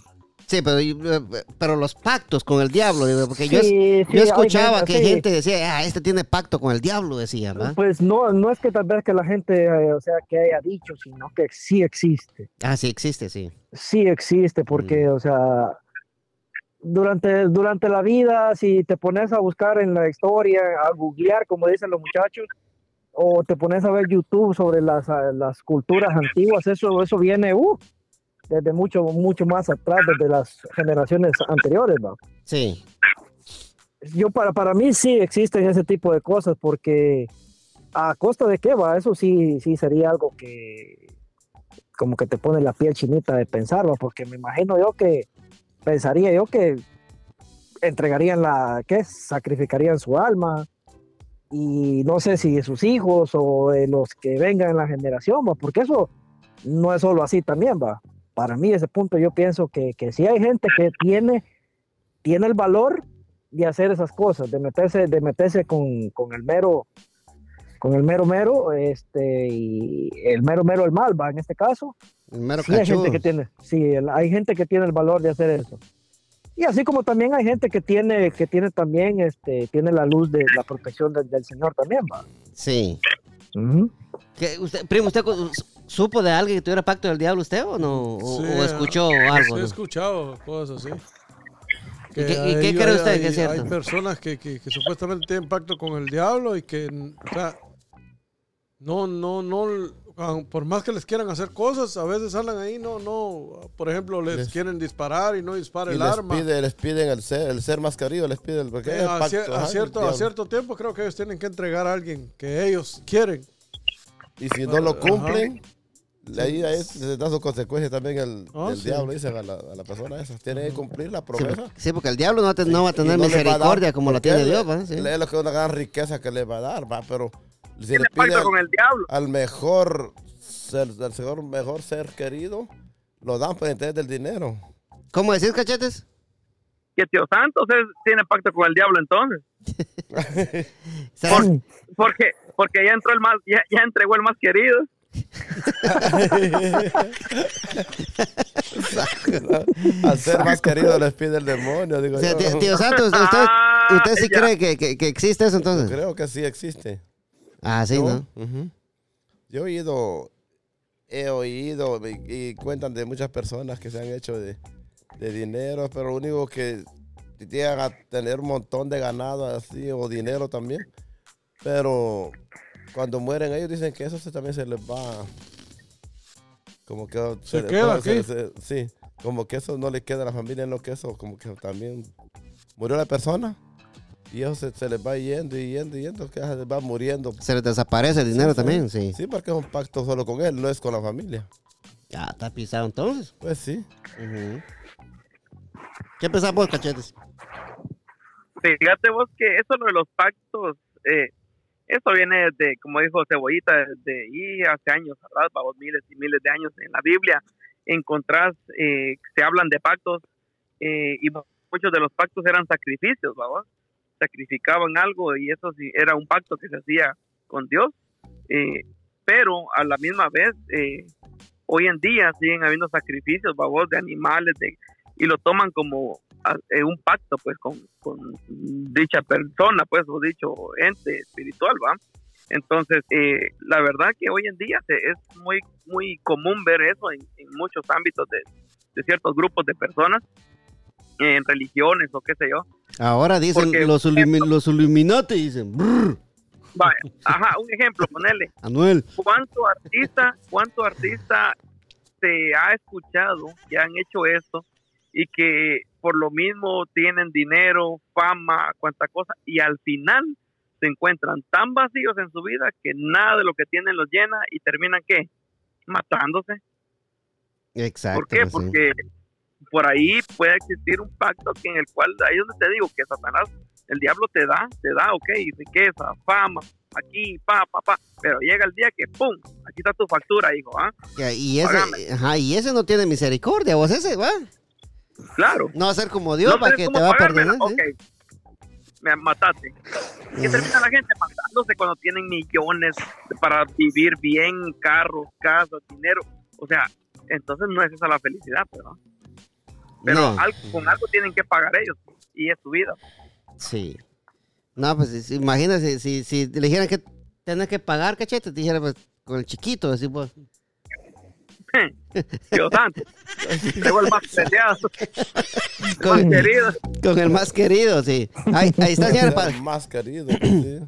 Sí, pero, eh, pero los pactos con el diablo, digo, porque yo, Sí, yo escuchaba gente, que sí. gente decía, ah, este tiene pacto con el diablo, decía, ¿va? Pues no, no es que tal vez que la gente, eh, o sea, que haya dicho, sino que sí existe. Ah, sí, existe, sí. Sí existe, porque, o sea, durante, durante la vida, si te pones a buscar en la historia, a googlear, como dicen los muchachos, o te pones a ver YouTube sobre las, las culturas antiguas, eso, eso viene uh, desde mucho, mucho más atrás, desde las generaciones anteriores, ¿va? Sí. yo para, para mí sí existen ese tipo de cosas porque a costa de qué va, eso sí, sí sería algo que como que te pone la piel chinita de pensarlo, porque me imagino yo que pensaría yo que entregarían la, ¿qué? Sacrificarían su alma. Y no sé si sus hijos o de los que vengan en la generación, va, porque eso no es solo así también, va. Para mí ese punto yo pienso que, que sí hay gente que tiene, tiene el valor de hacer esas cosas, de meterse, de meterse con, con el mero, con el mero mero, este, y el mero mero el mal, va, en este caso. El mero Sí, hay gente que tiene, sí, hay gente que tiene el valor de hacer eso. Y así como también hay gente que tiene, que tiene también, este, tiene la luz de la protección del- del Señor también, va. Sí. Ujú. ¿Qué, usted, primo, ¿usted supo de alguien que tuviera pacto del diablo usted o no? ¿O, Sí, o escuchó sí, algo? he no? escuchado cosas así. ¿Y qué- y hay- qué cree usted hay- que es cierto? Hay personas que, que- que supuestamente tienen pacto con el diablo y que, o sea, no, no, no, ah, por más que les quieran hacer cosas, a veces andan ahí, no, no, por ejemplo, les, Les- quieren disparar y no dispara Y el les, arma. pide, les piden el ser, el ser más querido, les piden el, porque Eh, a, cier- ajá, cierto, a cierto tiempo creo que ellos tienen que entregar a alguien que ellos quieren. Y si no lo Ajá. Le- ahí ahí se da su consecuencia también el, del sí. diablo, dicen a la, a la persona esa. Tiene que cumplir la Sí, promesa. porque- sí, porque el diablo no, va a te- no va a Y tener no le va a dar, misericordia como la tiene Dios, ¿va? Sí. Es lo que es una gran riqueza que le va a dar, va, pero si Tiene le pide al, con el diablo. al mejor ser, al mejor, mejor ser querido, lo dan por interés del dinero. ¿Cómo decís, cachetes? Que Tío Santos es- tiene pacto con el diablo entonces. ¿Será- Por- porque porque ya entró el más, ya, ya entregó el más querido. Al ser más querido les pide el demonio, digo o sea, yo. tío, Santos, ¿usted, usted, Ah, usted sí cree que, que- que existe eso entonces? Creo que sí existe. Ah, sí, Yo, ¿no? ujú. Yo he oído, he oído y, y cuentan de muchas personas que se han hecho de, de dinero, pero lo único que llegan a tener un montón de ganado así o dinero también. Pero cuando mueren ellos dicen que eso se- también se les va. Como que Se les queda aquí. se- sí, como que eso no le queda a la familia, no que eso, como que también murió la persona y eso se, se les va yendo y yendo y yendo, que se les va muriendo Se les desaparece el dinero Sí, también, sí. Sí, porque es un pacto solo con él, no es con la familia. Ya, está pisado entonces. Pues sí. ¿Qué pensás vos, cachetes? Fíjate vos que eso lo de los pactos, eh, eso viene de, como dijo Cebollita, de y hace años, ¿verdad? Vamos, miles y miles de años en la Biblia. Encontrás, eh, se hablan de pactos eh, y muchos de los pactos eran sacrificios, ¿vamos? Sacrificaban algo y eso sí era un pacto que se hacía con Dios. Eh, pero a la misma vez, eh, hoy en día siguen habiendo sacrificios, ¿vamos? De animales, de, y lo toman como un pacto pues con, con dicha persona pues o dicho ente espiritual va entonces eh, la verdad que hoy en día es muy muy común ver eso en, en muchos ámbitos de, de ciertos grupos de personas en religiones o qué sé yo Ahora dicen Porque, los, los dicen. "Brr, Vaya, ajá un ejemplo ponerle Anuel. cuánto artista cuánto artista se ha escuchado que han hecho esto y que por lo mismo tienen dinero, fama, cuanta cosa, y al final se encuentran tan vacíos en su vida que nada de lo que tienen los llena y terminan qué? Matándose. Exacto. ¿Por qué? sí. Porque por ahí puede existir un pacto que en el cual, ahí es donde te digo que Satanás, el diablo te da, te da, ok, riqueza, fama, aquí, pa, pa, pa, pero llega el día que, ¡pum!, aquí está tu factura, hijo, ¿ah? Ya, Y ese, ajá, y ese no tiene misericordia, vos ese, va. Claro. No va a ser como Dios, no para que te va a pagármela, perdonar. ¿sí? Ok, me mataste. ¿Qué termina la gente matándose cuando tienen millones para vivir bien, carros, casas, dinero? O sea, entonces no es esa la felicidad, pero, pero No. algo- con algo tienen que pagar ellos y es su vida. Sí. No, pues imagínate, si, si le dijeran que tenés que pagar, cachete, te dijera pues con el chiquito, así pues. Dios santo. Llegó el más peleado, el Con, más querido. con el más querido, sí. Ahí, ahí está, señores. pa- El más querido. pues, sí.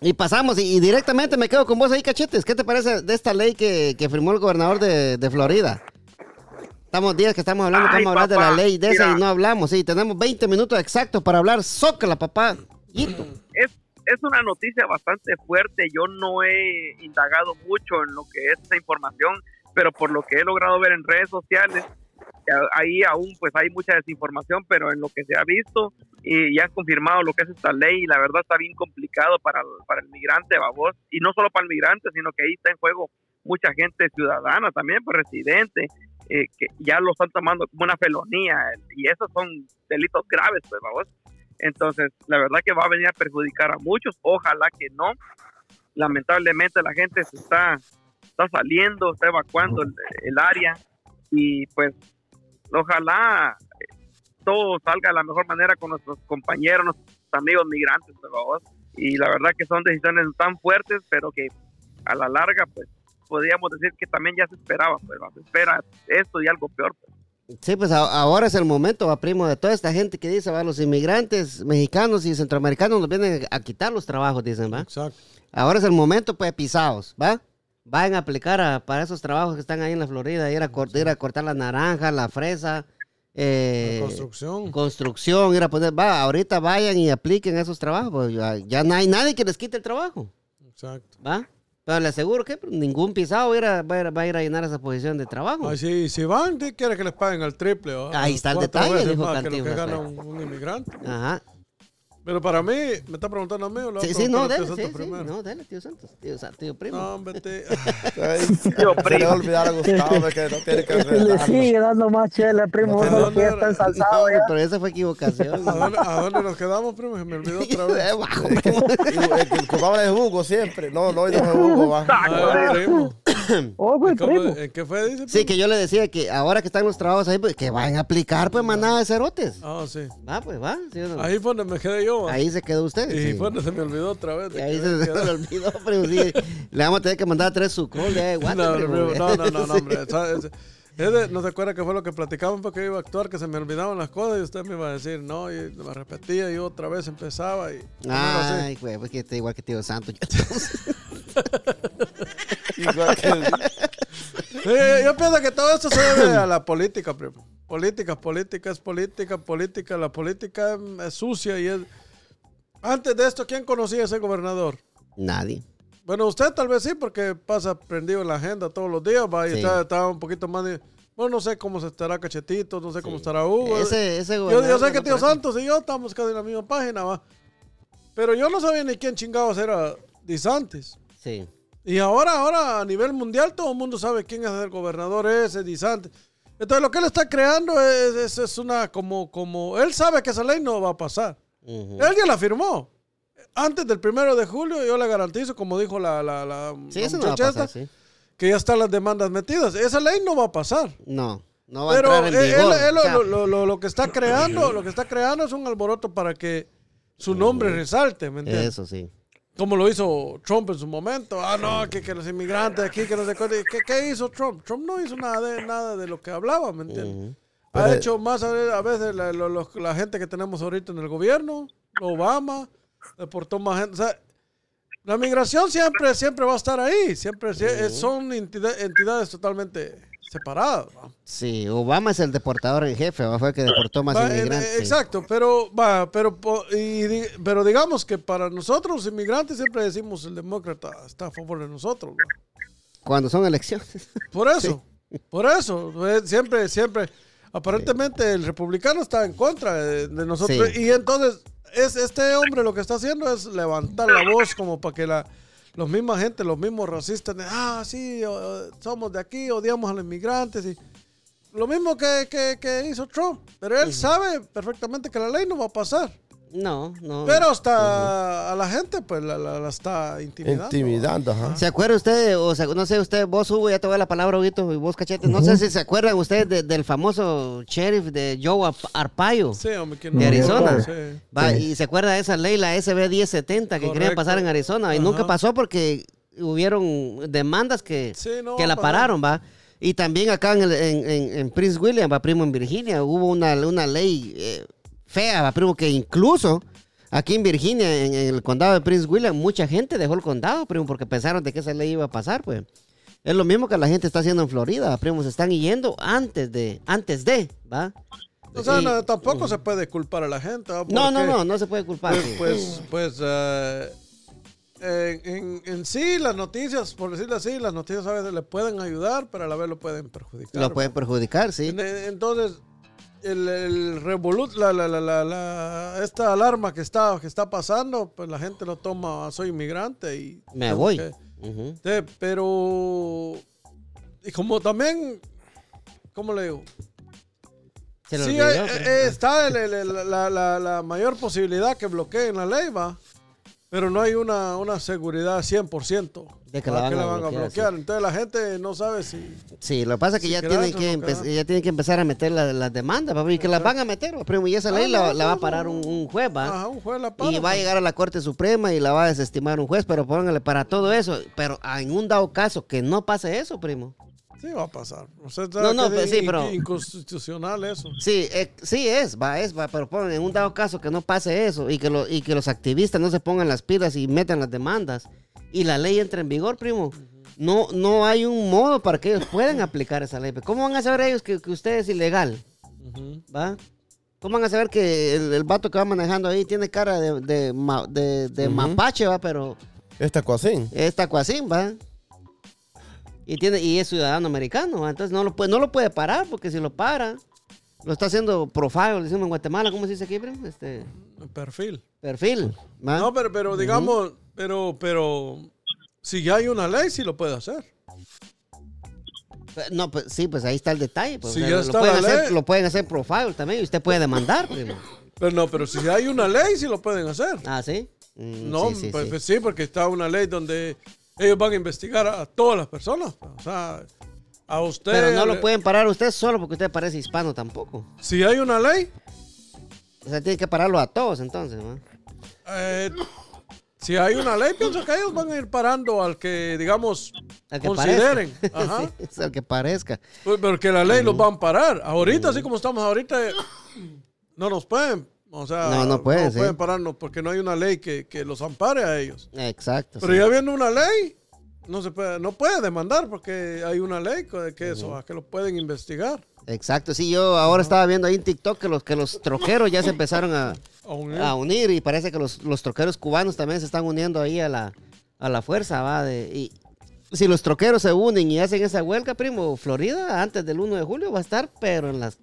Y pasamos, y, y directamente me quedo con vos ahí, cachetes. ¿Qué te parece de esta ley que, que firmó el gobernador de, de Florida? Estamos días que estamos hablando, Ay, vamos a hablar de la ley de esa mira. y no hablamos. Sí, tenemos 20 minutos exactos para hablar. Zócala, papá. Es, es una noticia bastante fuerte. Yo no he indagado mucho en lo que es esa información, pero por lo que he logrado ver en redes sociales, ahí aún pues hay mucha desinformación, pero en lo que se ha visto y ya es confirmado lo que es esta ley, y la verdad está bien complicado para, para el migrante, babos, y no solo para el migrante, sino que ahí está en juego mucha gente ciudadana también, pues residente, eh, que ya lo están tomando como una felonía, y esos son delitos graves, pues, babos. Entonces, la verdad que va a venir a perjudicar a muchos, ojalá que no. Lamentablemente la gente se está, está saliendo, está evacuando el, el área y pues ojalá todo salga de la mejor manera con nuestros compañeros, nuestros amigos migrantes, por favor. Y la verdad que son decisiones tan fuertes, pero que a la larga, pues, podríamos decir que también ya se esperaba, pues, se espera esto y algo peor. pues. Sí, pues ahora es el momento, va, primo, de toda esta gente que dice, va, los inmigrantes mexicanos y centroamericanos nos vienen a quitar los trabajos, dicen, va. Exacto. Ahora es el momento, pues, pisados, ¿va? Vayan a aplicar a- para esos trabajos que están ahí en la Florida, ir a, ir a cortar la naranja, la fresa, eh, La construcción. construcción, ir a poner, va, ahorita vayan y apliquen esos trabajos, pues, ya, ya no hay nadie que les quite el trabajo, Exacto. ¿va? Pero le aseguro que ningún pisado va a ir a, va a ir- va a ir a llenar esa posición de trabajo. Ay, sí, si van, ¿qué quiere que les paguen al triple? ¿va? Ahí está el detalle, dijo más que que Cantinflas, gana pues. un, un inmigrante. Ajá. Pero para mí, ¿me está preguntando a mí o a Sí, sí, no, usted sí, sí, primero? no, dele, tío Santos, tío, tío primo. No, hombre, te- Ay, Yo, se le primo. va a olvidar a Gustavo que no tiene que Y le sigue dando más chela, primo. ¿A Eso es lo que era? está No, ensalzado ya. pero esa fue equivocación. ¿A dónde, a dónde nos quedamos, primo? Se me olvidó otra vez. Bajo, el que- el culpable es Hugo siempre. No, no, no es Hugo, va. Ay, primo. Oh, güey, ¿Cómo- primo. ¿En qué fue, dice? Sí, primo? que yo le decía que ahora que están los trabajos ahí, pues que vayan a aplicar, pues, manada de cerotes. Ah, sí. Va, pues, va. ¿sí o no? Ahí fue donde me quedé yo. ¿va? Ahí se quedó usted. Y sí. fue donde se me olvidó otra vez. Y de ahí se, quedado. olvidó, pero sí, le vamos a tener que mandar tres sucrol de guate, No, primo. primo, no, no, no, no, Sí. hombre. no se acuerda que fue lo que platicamos porque iba a actuar, que se me olvidaban las cosas y usted me iba a decir, no, y me repetía y otra vez empezaba y... Ay, güey, pues que está igual que tío Santo. Igual que el- Sí, yo pienso que todo esto se debe a la política, primo. Política, política, es política, política. La política es sucia y es... Antes de esto, ¿quién conocía a ese gobernador? Nadie. Bueno, usted tal vez sí, porque pasa prendido en la agenda todos los días, va, y Sí. está, está un poquito más de... Bueno, no sé cómo se estará Cachetito, no sé cómo estará Hugo. Ese, ese Yo, yo sé no que Tío Santos y yo estamos casi en la misma página, va. Pero yo no sabía ni quién chingados era Disantis. Sí. Y ahora, ahora a nivel mundial todo el mundo sabe quién es el gobernador ese, Disantis. Entonces lo que él está creando es, es, es una como, como, él sabe que esa ley no va a pasar. Ujú. Él ya la firmó. Antes del primero de julio yo le garantizo, como dijo la, la, la, Sí, la eso no va a muchacha pasar, esta, sí. que ya están las demandas metidas. Esa ley no va a pasar. No, no va a Pero entrar en él- vigor. él- él o sea, lo- lo- lo que está creando, lo que está creando es un alboroto para que su nombre resalte, ¿me entiendes? Eso sí. Como lo hizo Trump en su momento. Ah, no, que, que los inmigrantes aquí, que no sé cuánto. ¿Qué, qué hizo Trump? Trump no hizo nada de, nada de lo que hablaba, ¿me entiendes? Ha Pero- hecho más a ve- a veces la, los- la gente que tenemos ahorita en el gobierno, Obama, deportó más gente. O sea, la migración siempre, siempre va a estar ahí. Siempre sie- son entidad- entidades totalmente separadas. ¿va? Sí, Obama es el deportador en jefe, ¿va? fue el que deportó más Va, en- inmigrantes. eh. Exacto, pero va, pero y pero digamos que para nosotros los inmigrantes siempre decimos el demócrata está a favor de nosotros. Cuando son elecciones. Por eso, por eso, eh, siempre, siempre, aparentemente el republicano está en contra de, de nosotros Sí. y entonces es este hombre lo que está haciendo es levantar la voz como para que la los misma gente, los mismos racistas, de, ah, sí, somos de aquí, odiamos a los inmigrantes y lo mismo que, que- que hizo Trump, pero él sabe perfectamente que la ley no va a pasar. No, no. Pero hasta a la gente, pues la, la- la está intimidando. Intimidando, ajá. ¿Se acuerda usted, o sea, no sé usted, vos Hugo, ya te voy a la palabra, Huguito, y vos Cachete, no sé si se acuerdan ustedes de- del famoso sheriff de Joe Arpaio. Sí, hombre, ¿quién De no? Arizona. Sí. Va, Y se acuerda de esa ley, la SB 1070, que querían Correcto. pasar en Arizona, y Ajá. nunca pasó porque hubieron demandas que, Sí, no que la pararon, va. Y también acá en, el- en- en- en Prince William, va, primo, en Virginia, hubo una, una ley eh, fea, primo, que incluso aquí en Virginia, en, el condado de Prince William, mucha gente dejó el condado, primo, porque pensaron de que esa ley iba a pasar, pues. Es lo mismo que la gente está haciendo en Florida, primo, se están yendo antes de, antes de, ¿va? O sea, no, tampoco se puede culpar a la gente. ¿va? No, no, no, no se puede culpar. Pues, pues, pues, eh, eh, en, en sí, las noticias, por decirlo así, las noticias a veces le pueden ayudar, pero a la vez lo pueden perjudicar. Lo pueden perjudicar, sí. En- Entonces, el, el revolut, la, la, la, la, la- esta alarma que está, que está pasando, pues la gente lo toma, "Ah, soy inmigrante y... Me voy. que- Ujú. Sí, pero... Y como también... ¿Cómo le digo? Se Sí, olvidó, eh, eh, está el- la, la- la mayor posibilidad que bloqueen la ley, va. Pero no hay una, una seguridad 100% De que la ¿va? van a bloquear, bloquear. Entonces la gente no sabe si... Sí, lo que pasa es que Si ya, tienen que no ya tienen que empezar a meter la- las demandas, papi, y que las van a meter, pa, primo, y esa ley Ah, la, no, la va a parar un, un juez, va. Ajá, un juez la para, y va a pues. llegar a la Corte Suprema y la va a desestimar un juez, pero póngale para todo eso. Pero en un dado caso que no pase eso, primo. Sí, va a pasar. O sea, No, no, que pues sí, pero- Inconstitucional eso. Sí, eh, sí es, va, es, va, pero pongan en un dado caso que no pase eso y que, lo, y que los activistas no se pongan las pilas y metan las demandas y la ley entre en vigor, primo. No, no hay un modo para que ellos puedan aplicar esa ley. ¿Cómo van a saber ellos que, que usted es ilegal? ¿Va? ¿Cómo van a saber que el, el vato que va manejando ahí tiene cara de, de, ma- de- mapache, va? Pero Esta cuasín. es tacuacín, va. Y, tiene, y es ciudadano americano, ¿va? entonces no lo, puede, no lo puede parar, porque si lo para, lo está haciendo profile, le decimos en Guatemala, ¿cómo se dice aquí? Este, Perfil. perfil. No, pero, pero digamos, pero, pero si ya hay una ley, sí lo puede hacer. No, pues sí, pues ahí está el detalle. Pues, Si o sea, ya lo, está pueden la hacer, ley. lo pueden hacer profile también y usted puede demandar, primo. Pero no, pero si hay una ley, sí lo pueden hacer. Ah, ¿sí? Mm, No, sí, sí, pues, sí. pues sí, porque está una ley donde ellos van a investigar a todas las personas. O sea, a usted. Pero no lo pueden parar usted solo porque usted parece hispano tampoco. Si hay una ley, O sea, tiene que pararlo a todos entonces, ¿no? eh, si hay una ley, pienso que ellos van a ir parando al que, digamos, Al que consideren. parezca. Ajá. Sí, es al que parezca. Pues, Porque la ley los va a amparar. Ahorita, así como estamos ahorita, no nos pueden. O sea, No, no pueden, sí. pueden pararnos porque no hay una ley que, que los ampare a ellos. Exacto. Pero sí. ya viendo una ley, no se puede, no puede demandar porque hay una ley que, que eso, a que lo pueden investigar. Exacto, sí, yo ahora estaba viendo ahí en TikTok que los, que los troqueros ya se empezaron a, A unir. a unir y parece que los, los troqueros cubanos también se están uniendo ahí a la, a la fuerza, va, de, y si los troqueros se unen y hacen esa huelga, primo, Florida antes del 1 de julio va a estar, pero en las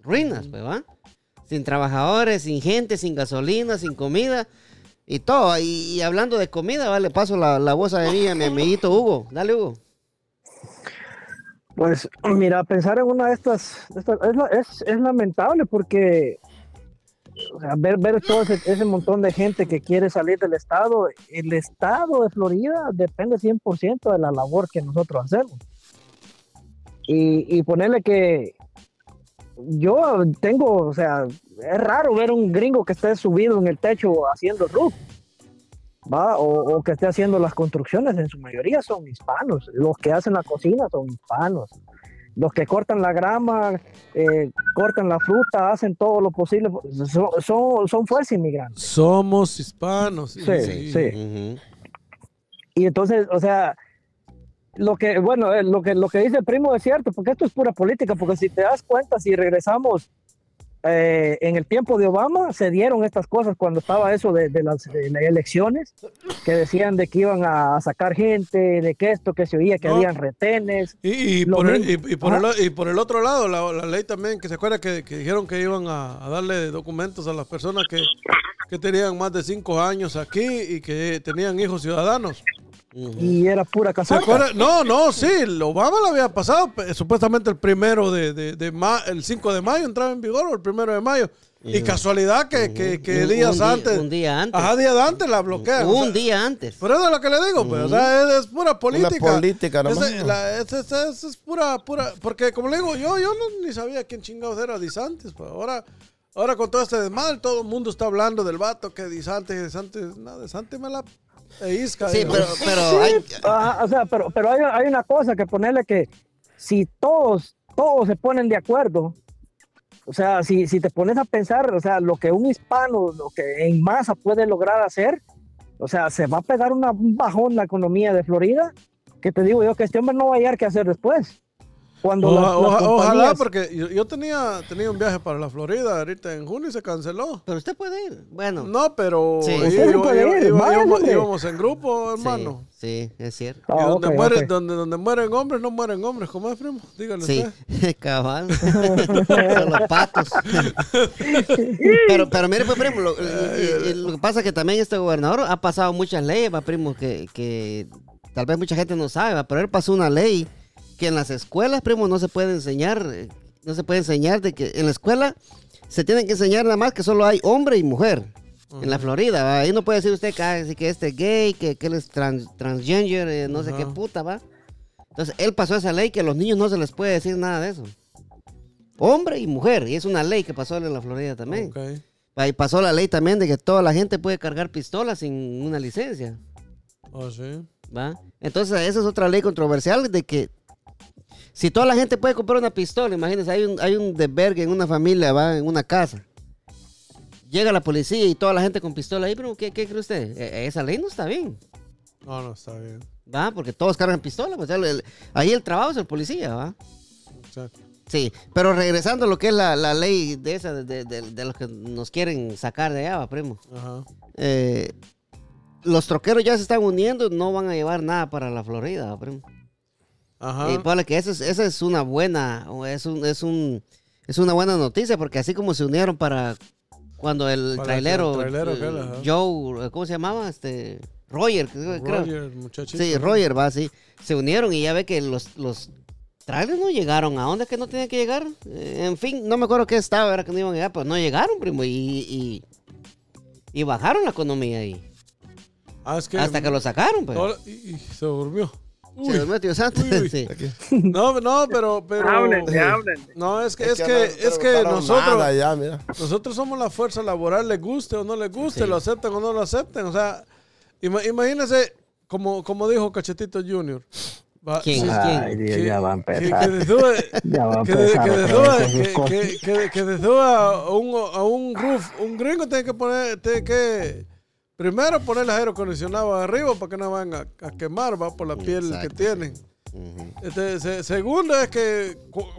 ruinas, pues, va, sin trabajadores, sin gente, sin gasolina, sin comida y todo, y, y hablando de comida, va, le paso la, la voz a mi amiguito Hugo, dale Hugo. Pues mira, pensar en una de estas, es, es, lamentable porque ver, ver todo ese, ese montón de gente que quiere salir del estado, el estado de Florida depende 100% de la labor que nosotros hacemos. Y, y ponerle que yo tengo, o sea, es raro ver un gringo que esté subido en el techo haciendo roof. ¿va? O, o que esté haciendo las construcciones, en su mayoría son hispanos. Los que hacen la cocina son hispanos. Los que cortan la grama, eh, cortan la fruta, hacen todo lo posible. Son, son, son fuerza inmigrantes. Somos hispanos. Sí, sí. Ujú. Y entonces, o sea, lo que, bueno, eh, lo que, lo que dice el primo es cierto, porque esto es pura política, porque si te das cuenta, si regresamos eh, en el tiempo de Obama, se dieron estas cosas cuando estaba eso de, de las, de las elecciones, que decían de que iban a sacar gente, de que esto, que se oía, que No. habían retenes. Y, por el, y, por el, y por el otro lado, la, la ley también, que se acuerda que, que dijeron que iban a, a darle documentos a las personas que, que tenían más de cinco años aquí y que tenían hijos ciudadanos. Y era pura ¿Se casata. acuerda? No, no, sí, Obama lo había pasado, supuestamente el primero de, de, de ma- el 5 de mayo entraba en vigor o el primero de mayo. Y casualidad que, que, que Un- días un día- antes. un día antes. Ajá, días antes la bloquean. o Un sea, día antes. Pero eso es lo que le digo, pues, o sea, es, es pura política. política nomás. Ese- la- ese es pura, pura, porque como le digo, yo, yo no, ni sabía quién chingados era Disantes, pues ahora, ahora con todo este desmadre, todo el mundo está hablando del vato que Disantes, Disantes, no, Disantes me la pellizca. Sí, pero, pero hay, Ajá, o sea, pero, pero hay, hay una cosa que ponerle que si todos, todos se ponen de acuerdo, o sea, si, si te pones a pensar, o sea, lo que un hispano, lo que en masa puede lograr hacer, o sea, se va a pegar una, un bajón la economía de Florida, que te digo yo que este hombre no va a hallar qué hacer después. Cuando Oja- las- las oja- ojalá, porque yo, yo tenía, tenía un viaje para la Florida ahorita en junio y se canceló. Pero usted puede ir. Bueno. No, pero Sí. Usted sí puede ir, íbamos, en grupo, sí, hermano. Sí, es cierto. Ah, y donde, mueren, ok. donde, donde mueren hombres, no mueren hombres. ¿Cómo es, primo? Dígale Sí, usted. cabal. Son los patos. pero, pero mire, pues, primo, lo, y- y- y lo que pasa es que también este gobernador ha pasado muchas leyes, va, primo, que, que tal vez mucha gente no sabe, va, pero él pasó una ley que en las escuelas, primo, no se puede enseñar, eh, no se puede enseñar de que en la escuela se tienen que enseñar nada más que solo hay hombre y mujer. En la Florida, ¿va? ahí no puede decir usted que, ah, que este es gay, que, que él es trans- transgender, eh, no sé qué puta, va. Entonces, él pasó esa ley que a los niños no se les puede decir nada de eso. Hombre y mujer, y es una ley que pasó en la Florida también. Ok. Ahí pasó la ley también de que toda la gente puede cargar pistolas sin una licencia, Oh, sí. ¿va? Entonces, esa es otra ley controversial de que si toda la gente puede comprar una pistola, imagínense, hay un, hay un desvergue en una familia, ¿va? En una casa. Llega la policía y toda la gente con pistola ahí, pero ¿qué, qué cree usted? E- Esa ley no está bien, No, no, está bien. ¿va? Porque todos cargan pistola, pues el- el- ahí el trabajo es el policía, ¿va? Exacto. Sí, pero regresando a lo que es la, la ley de esa, de, de, de- los que nos quieren sacar de allá, va, primo. Ajá. Eh, los troqueros ya se están uniendo, no van a llevar nada para la Florida, va, primo. Ajá. Y ponle que esa es, esa es una buena, es un, es un, es una buena noticia, porque así como se unieron para cuando el Para trailero, el eh. Joe, ¿cómo se llamaba? Este, Roger, creo. Roger, muchachito. Sí, Roger, va, sí. Se unieron y ya ve que los, los trailers no llegaron. ¿A dónde es que no tenían que llegar? Eh, en fin, no me acuerdo qué estaba, era que no iban a llegar, pero no llegaron, primo. Y, y, y bajaron la economía ahí. Ah, es que. Hasta que lo sacaron, pues. Y, y se durmió. Se durmió, tío Santos. Uy, uy. Sí. No, no, pero. pero Háblenle, háblenle. No, es que, es no que, es que nosotros. nada ya, mira. Nosotros somos la fuerza laboral, les guste o no les guste, Sí. lo acepten o no lo acepten. O sea, ima- imagínense, como, como dijo Cachetito Junior. va, ¿Quién? sí, Ay, que- Dios, ya a que- Ya va a empezar que que- que- que- que un, a un roof, un gringo tiene que poner, tiene que primero poner el aire acondicionado arriba para que no van a, a quemar, va por la piel Exacto, que tienen. Este, se- segundo es que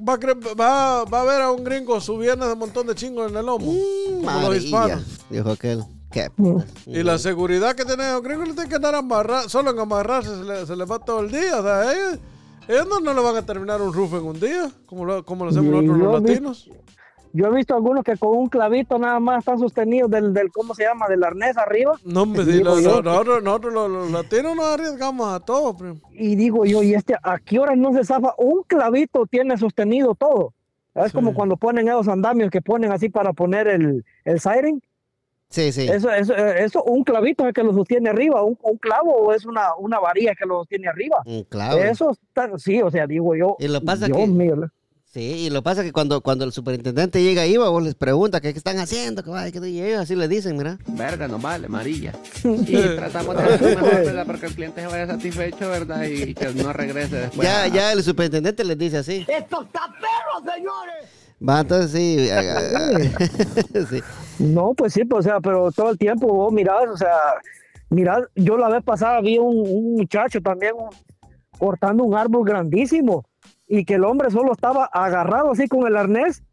va a, va, va a ver a un gringo subiendo de un montón de chingos en el lomo, como los Maravilla, hispanos. Dijo aquel. Qué Mm. puta. Y la seguridad que tienen los gringos le tienen que andar amarrados, solo en amarrarse se, le- se les va todo el día. O sea, ellos, ellos no, no le van a terminar un roof en un día, como lo, como lo hacemos nosotros los vi- latinos. Yo he visto algunos que con un clavito nada más están sostenidos del, del ¿cómo se llama? Del arnés arriba. No, hombre, si Digo lo- yo nosotros, nosotros los, los latinos nos arriesgamos a todo, primo. Y digo yo, ¿y este a qué hora no se zafa? Un clavito tiene sostenido todo. Es Sí. como cuando ponen esos andamios que ponen así para poner el, el siren. Sí, sí. Eso, eso, eso, un clavito es el que lo sostiene arriba, un, un clavo o es una, una varilla que lo sostiene arriba. Un clavo. Eso está, sí, o sea, digo yo. Y lo pasa Dios que-. Sí, y lo pasa que cuando, cuando el superintendente llega ahí, vos les pregunta qué, qué están haciendo, que va, que y ellos así le dicen, mira. verga, no vale, amarilla. Y tratamos de hacer mejor, ¿verdad? Para que el cliente se vaya satisfecho, ¿verdad? Y que no regrese después. ya, a- ya el superintendente les dice así. ¡Esto está perro, señores! Va, entonces sí. sí. No, pues sí, pues, o sea, pero todo el tiempo vos mirás, o sea, mirás, yo la vez pasada vi un, un muchacho también un- cortando un árbol grandísimo y que el hombre solo estaba agarrado así con el arnés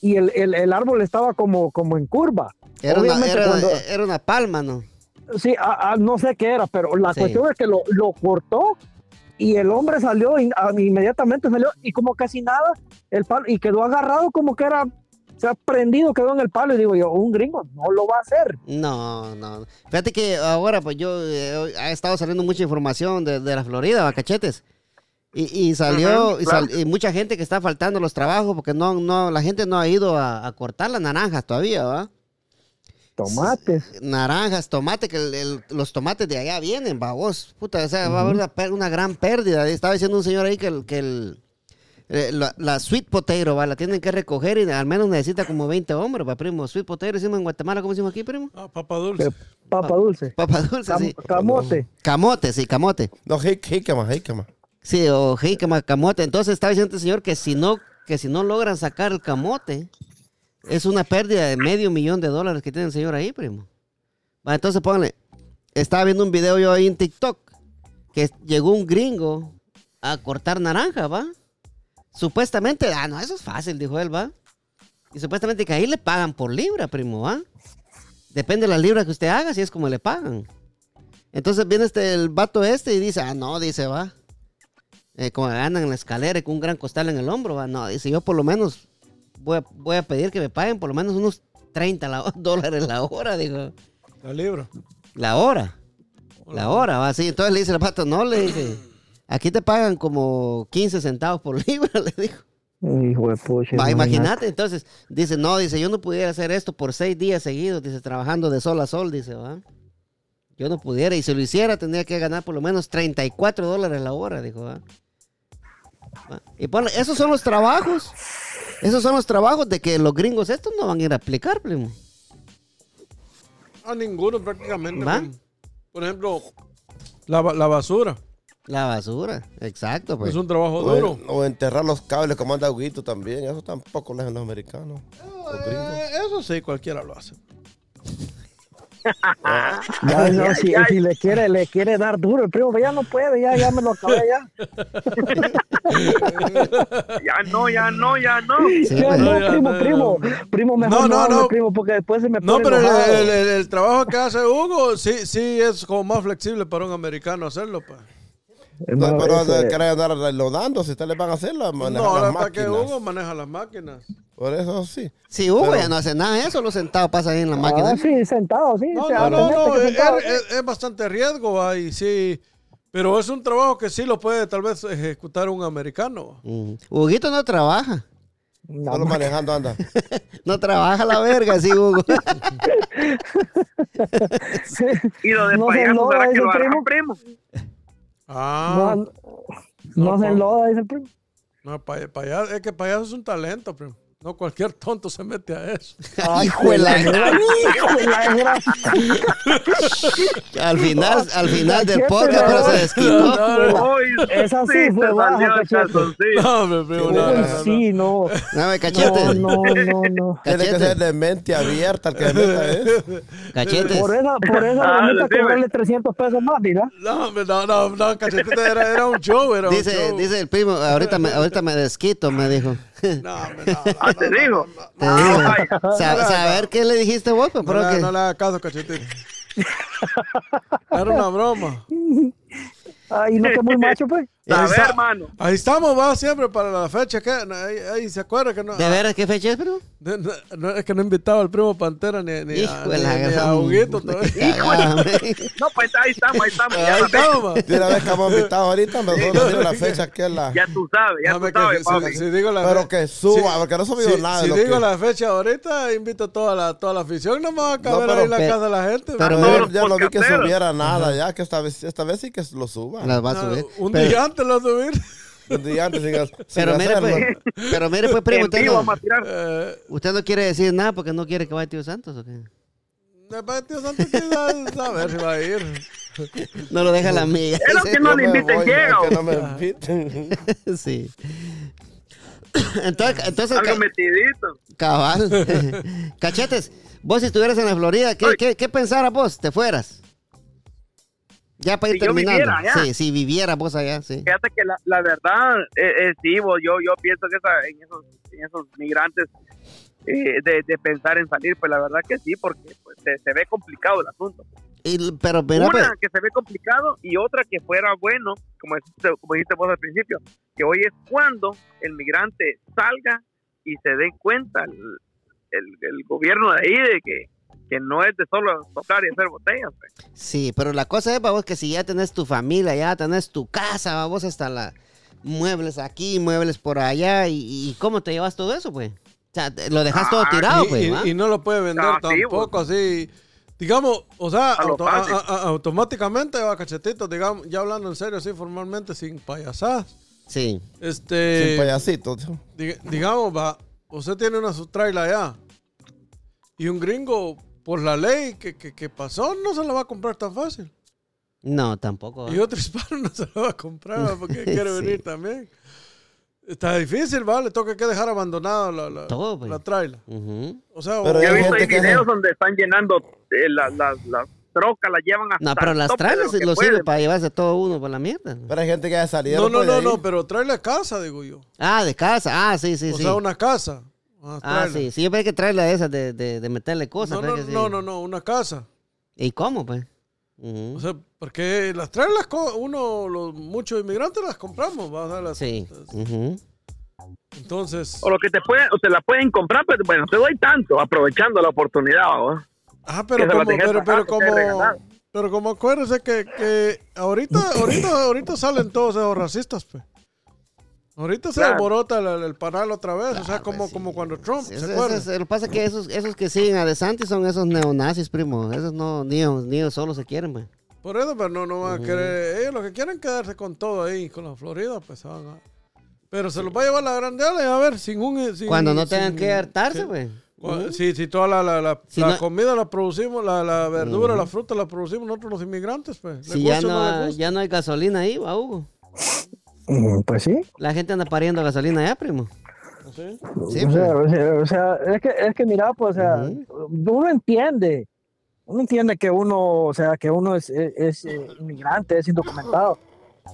y el, el- el árbol estaba como, como en curva. Era, una, era, cuando- era una palma, ¿no? Sí, a- a- no sé qué era, pero la Sí. cuestión es que lo, lo cortó y el hombre salió in- a- inmediatamente salió y como casi nada el palo y quedó agarrado como que era se ha prendido quedó en el palo y digo yo un gringo no lo va a hacer No, no. Fíjate que ahora, pues yo eh, ha estado saliendo mucha información de, de la Florida, bacachetes. Y, y salió, y, sal- y mucha gente que está faltando los trabajos porque no, no, la gente no ha ido a, a cortar las naranjas todavía, ¿va? tomates Naranjas, tomate, que el- el- los tomates de allá vienen, va vos. Puta, o sea, va a haber una, gran pérdida. Estaba diciendo un señor ahí que el, que el eh, la, la sweet potato, va, la tienen que recoger y al menos necesita como 20 hombres, va, primo. Sweet potato, decimos en Guatemala, ¿cómo decimos aquí, primo? Ah, papa dulce. Eh, papa dulce Papa dulce, cam- sí. camote Camote, sí, camote. No, jí- jícama, jícama. Sí, o jícama, camote. Entonces estaba diciendo este señor que si no, que si no logran sacar el camote, es una pérdida de medio millón de dólares que tiene el señor ahí, primo. Va, entonces pónganle. Estaba viendo un video yo ahí en TikTok que llegó un gringo a cortar naranja, ¿va? supuestamente, ah, no, eso es fácil, dijo él, va. Y supuestamente que ahí le pagan por libra, primo, va. Depende de las libras que usted haga, si es como le pagan. Entonces viene este, el vato este y dice, ah, no, dice, va. Eh, como andan en la escalera y con un gran costal en el hombro, va. No, dice, yo por lo menos voy a, voy a pedir que me paguen por lo menos unos 30 la- dólares la hora, digo. La libra. La hora. La hora, va así. Entonces le dice el vato, no, le dice, aquí te pagan como 15 centavos por libra, le dijo. Hijo de pucha. Va, imagínate, entonces, dice, no, dice, yo no pudiera hacer esto por seis días seguidos, dice, trabajando de sol a sol, dice, va. Yo no pudiera, y si lo hiciera, tendría que ganar por lo menos 34 dólares la hora, dijo. Va. Y ponle, esos son los trabajos, esos son los trabajos de que los gringos estos no van a ir a aplicar, primo. A ninguno prácticamente. ¿Va? Por ejemplo, la, la basura. La basura, exacto, pues. Es un trabajo O, duro. en- o enterrar los cables como anda Huguito también. Eso tampoco lo hacen los americanos. Los. Eh, eso sí, cualquiera lo hace. Ya, no, si, si le quiere, le quiere dar duro, el primo ya no puede, ya, ya me lo acabé ya. Ya no, ya no, ya no. Sí, Ya pues. no, ya, primo, no, primo, primo, mejor No, no, no, no. primo, porque después se me No, pone pero el, el- el- el trabajo que hace Hugo sí, sí es como más flexible para un americano hacerlo. Pa. Hermano, pero ese- andar relodando si ustedes le van a hacer la manejar No, las para que máquinas. Hugo maneja las máquinas. Por eso sí. Si Hugo Pero- ya no hace nada de eso, lo sentado pasa ahí en la máquina. Ah, sí, sentado, sí. No, no, no, no, que es, sentado, es- es bastante riesgo ahí, sí. Pero es un trabajo que sí lo puede tal vez ejecutar un americano. Ujú. Huguito no trabaja. No, Solo ma- manejando anda. No trabaja la verga, sí, Hugo. sí. Y lo de No ¿será que lo primo. Ah, No, no se pa- enloda, dice el primo. no, pay- payaso, es que payaso es un talento, primo. No cualquier tonto se mete a eso. Hijo de la gran- Hijo de la gran- Al final, al final del Cachete, podcast, pero se no. desquitó. Uy, Esa sí fue baja, cachete. No, no, no, no, no. sí, no. No, me cachete. No, no, no, no. Tiene que Cachete. ser de mente abierta el que se meta eso. Cachetes. Por esa, por esa Ah, bonita cobrarle 300 pesos más, mira. No, no, no, no, cachetita era, era un show, era un Dice, show. dice el primo, ahorita me, ahorita me desquito, me dijo. No, hombre, no, no, te no, digo. Te digo. saber qué le dijiste vos, pues, No, pero le, que- no le haga caso, cachetita. Era una broma. Ay, no que muy macho, pues. A Ahí ver, está. hermano. Ahí estamos, va siempre para la fecha. que Ahí, ahí se acuerda que no. ¿De veras qué fecha es, primo? de- no, no, es que no invitaba al primo Pantera ni, ni, a, Hijo ni- la ni a Huguito todavía. No, pues ahí estamos, ahí estamos. Ya, Ahí la estamos. De una vez que hemos invitado ahorita, nosotros decimos la fecha que es la. ya tú sabes, ya Déjame tú sabes, que- papi. si, si digo la Pero fe- que suba, si- porque no he subido nada Si digo que- la fecha ahorita, invito a toda la, toda la afición. No me va a caber pero- ahí en la casa de la gente. pero-. Yo ya no vi que subiera nada, ya que esta vez, esta vez sí que lo suba. Las va a No, subir. un día antes lo subir. Un día antes sin, sin Pero mire, pues, pero mire, pues, primo, usted no, a. Eh, usted no quiere decir nada porque no quiere que vaya tío Santos, ¿o qué? después, tío Santos, a si va a ir. No lo deja la amiga. Es lo que no le inviten, que no me inviten. sí. Entonces, entonces Algo ca- metidito. cabal. Cachetes, vos si estuvieras en la Florida, ¿qué, Ay. qué, qué pensaras vos? ¿Te fueras? Ya para ir Si yo terminando. viviera allá. Sí, si viviera vos allá, sí. Fíjate que la, la verdad, eh, eh, sí, vos, yo, yo pienso que esa- en, esos, en esos migrantes eh, de, de pensar en salir, pues la verdad que sí, porque pues, se, se ve complicado el asunto. Y- pero mira, pues, Una que se ve complicado y otra que fuera bueno, como dijiste, como dijiste vos al principio, que hoy es cuando el migrante salga y se dé cuenta el, el- el gobierno de ahí de que, que no es de solo tocar y hacer botellas. pues. sí, pero la cosa es, vos, que si ya tenés tu familia, ya tenés tu casa, vos hasta la muebles aquí, muebles por allá, y, y ¿cómo te llevas todo eso, pues? O sea, te- lo dejas todo Ah, tirado, y, pues, y- no lo puede vender Ah, sí, tampoco así. Digamos, o sea, auto- a- a- automáticamente va cachetito, digamos, ya hablando en serio, así formalmente, sin payasadas. Sí. Este, Sin payasito. dig- digamos, va, usted tiene una subtraila allá y un gringo, por la ley que, que, que pasó, no se la va a comprar tan fácil. No, tampoco. Y otro hispano no se la va a comprar porque quiere Sí. venir también. Está difícil, ¿vale? Toca que dejar abandonada la, la, Todo, pues. la traila. O sea, Pero o- Yo he hay visto que videos donde están llenando eh, las, las, las, trocas las llevan hasta No, pero las trailers lo que lo sirve para llevarse todo uno por la mierda. Pero hay gente que ya salieron. No, no, pues, no, no, pero tráele a casa, digo yo. Ah, de casa. Ah, sí, sí, o sí. sea, una casa. Ah, Ah, sí. Sí, yo pensé que traerla de esas de, de, de meterle cosas. No, no, que sí. no, no, no, una casa. ¿Y cómo, pues? O sea, porque las traen las co- uno, los muchos inmigrantes las compramos, ¿va? O sea, las- Sí. Entonces, O lo que te pueden, o te la pueden comprar, pero bueno, te doy tanto, aprovechando la oportunidad, ¿va? ah, pero como, pero, pero como, pero como acuérdese que, que ahorita, ahorita, ahorita salen todos esos racistas, pues. Ahorita se Claro. alborota el, el panal otra vez, o sea, Ah, como, pues sí. como cuando Trump, ¿se acuerdan? es- lo que pasa es que esos, esos que siguen a DeSantis son esos neonazis, primo. Esos no, ni ni ellos solo se quieren, pues. Por eso, pero no, no van a querer. Ellos lo que quieren es quedarse con todo ahí, con la Florida, pues se van a. Pero se los va a llevar la grande a ver, sin un. sin- Cuando no tengan sin- que hartarse, pues. Cu- Sí, sí, toda la, la, la, Si la no- comida la producimos, la, la verdura, la fruta la producimos nosotros los inmigrantes, pues. ¿Le Si ya no, guste? ya no hay gasolina ahí, va, Hugo. Mm, Pues sí. La gente anda pariendo gasolina allá, primo. Sí. Sí, o, sea, pues. o, sea, o sea, es que, es que mira, pues, o sea, uno entiende, uno entiende que uno, o sea, que uno es, es, es, eh, inmigrante, es indocumentado,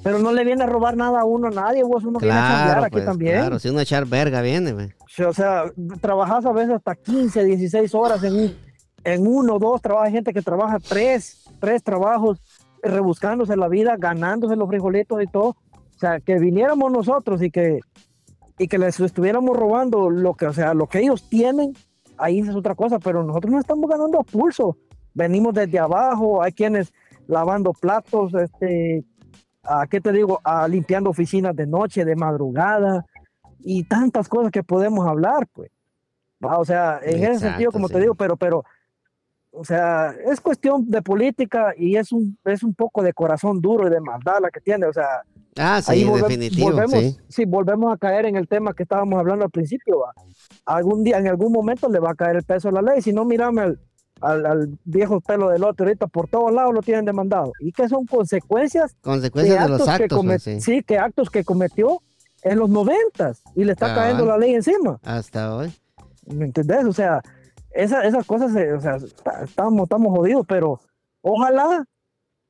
pero no le viene a robar nada a uno, a nadie, vos, uno viene a chambear Claro, aquí pues, también. claro. Si uno echar verga viene, pues. O sea, trabajas a veces hasta 15, 16 horas en, un- en uno, dos trabajos. Hay gente que trabaja tres, tres trabajos, eh, rebuscándose la vida, ganándose los frijolitos y todo. O sea, que viniéramos nosotros y que, y que les estuviéramos robando lo que, o sea, lo que ellos tienen, ahí es otra cosa, pero nosotros no estamos ganando a pulso. Venimos desde abajo, hay quienes lavando platos, este, a, ¿qué te digo? A limpiando oficinas de noche, de madrugada y tantas cosas que podemos hablar, pues. Va, O sea, en ese sentido, como te digo, pero, pero, o sea, es cuestión de política y es un, es un poco de corazón duro y de maldad la que tiene, o sea, Ah, sí, ahí volve- definitivo, volvemos, sí. sí, volvemos a caer en el tema que estábamos hablando al principio, va. Algún día, en algún momento le va a caer el peso de la ley, si no, mirame al, al, al viejo pelo del otro, ahorita por todos lados lo tienen demandado. ¿Y qué son consecuencias Consecuencias de los que actos, come- pues, sí. sí, que actos que cometió en los noventas y le está Cabal. cayendo la ley encima. Hasta hoy. ¿Me entendés? O sea, esa- esas cosas, eh, o sea, está- estamos, estamos jodidos, pero ojalá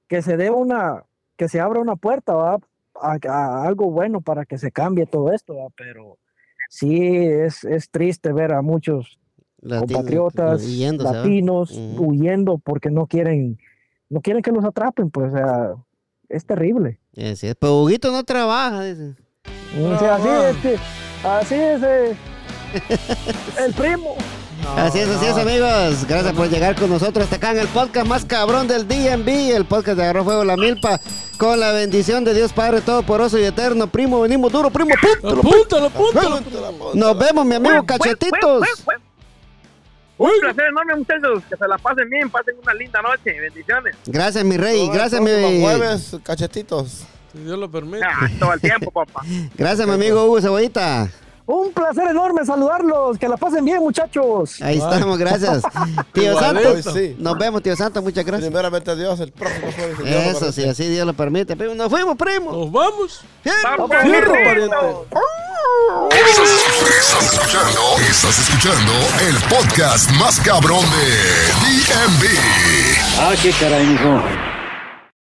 que se dé una, que se abra una puerta ¿va? A, a algo bueno para que se cambie todo esto, ¿va? pero sí es, es triste ver a muchos Latino- compatriotas ¿va? latinos huyendo porque no quieren, no quieren que los atrapen, pues, o sea, es terrible. Así es. Pero Huguito no trabaja, dice. O sea, así es, que- así es eh, el primo. Así es, así es, amigos. Gracias por llegar con nosotros hasta acá en el podcast más cabrón del DMV, el podcast de Agarró Fuego la Milpa, con la bendición de Dios Padre Todopoderoso y Eterno. Primo, venimos duro, primo, apúntalo, Apúntalo, apúntalo. Nos vemos, mi amigo Cachetitos. Un placer enorme, muchachos. Que se la pasen bien, pasen una linda noche. Bendiciones. Gracias, mi rey. Gracias, Los mi. jueves, cachetitos. Si Dios lo permite. Ah, todo el tiempo, papá. Gracias, mi amigo Hugo Cebollita. Un placer enorme saludarlos. Que la pasen bien, muchachos. Ahí estamos, gracias. Tío Igualito. Santo. Sí. Nos vemos, tío Santo. Muchas gracias. Primeramente Dios, el próximo jueves. Eso sí, permite. así Dios lo permite. Primo, nos fuimos, primo. Nos vamos. Vamos, Fierro, pariente. pariente. Estás escuchando, estás escuchando el podcast más cabrón de DMV. Ah, qué caray, mijo.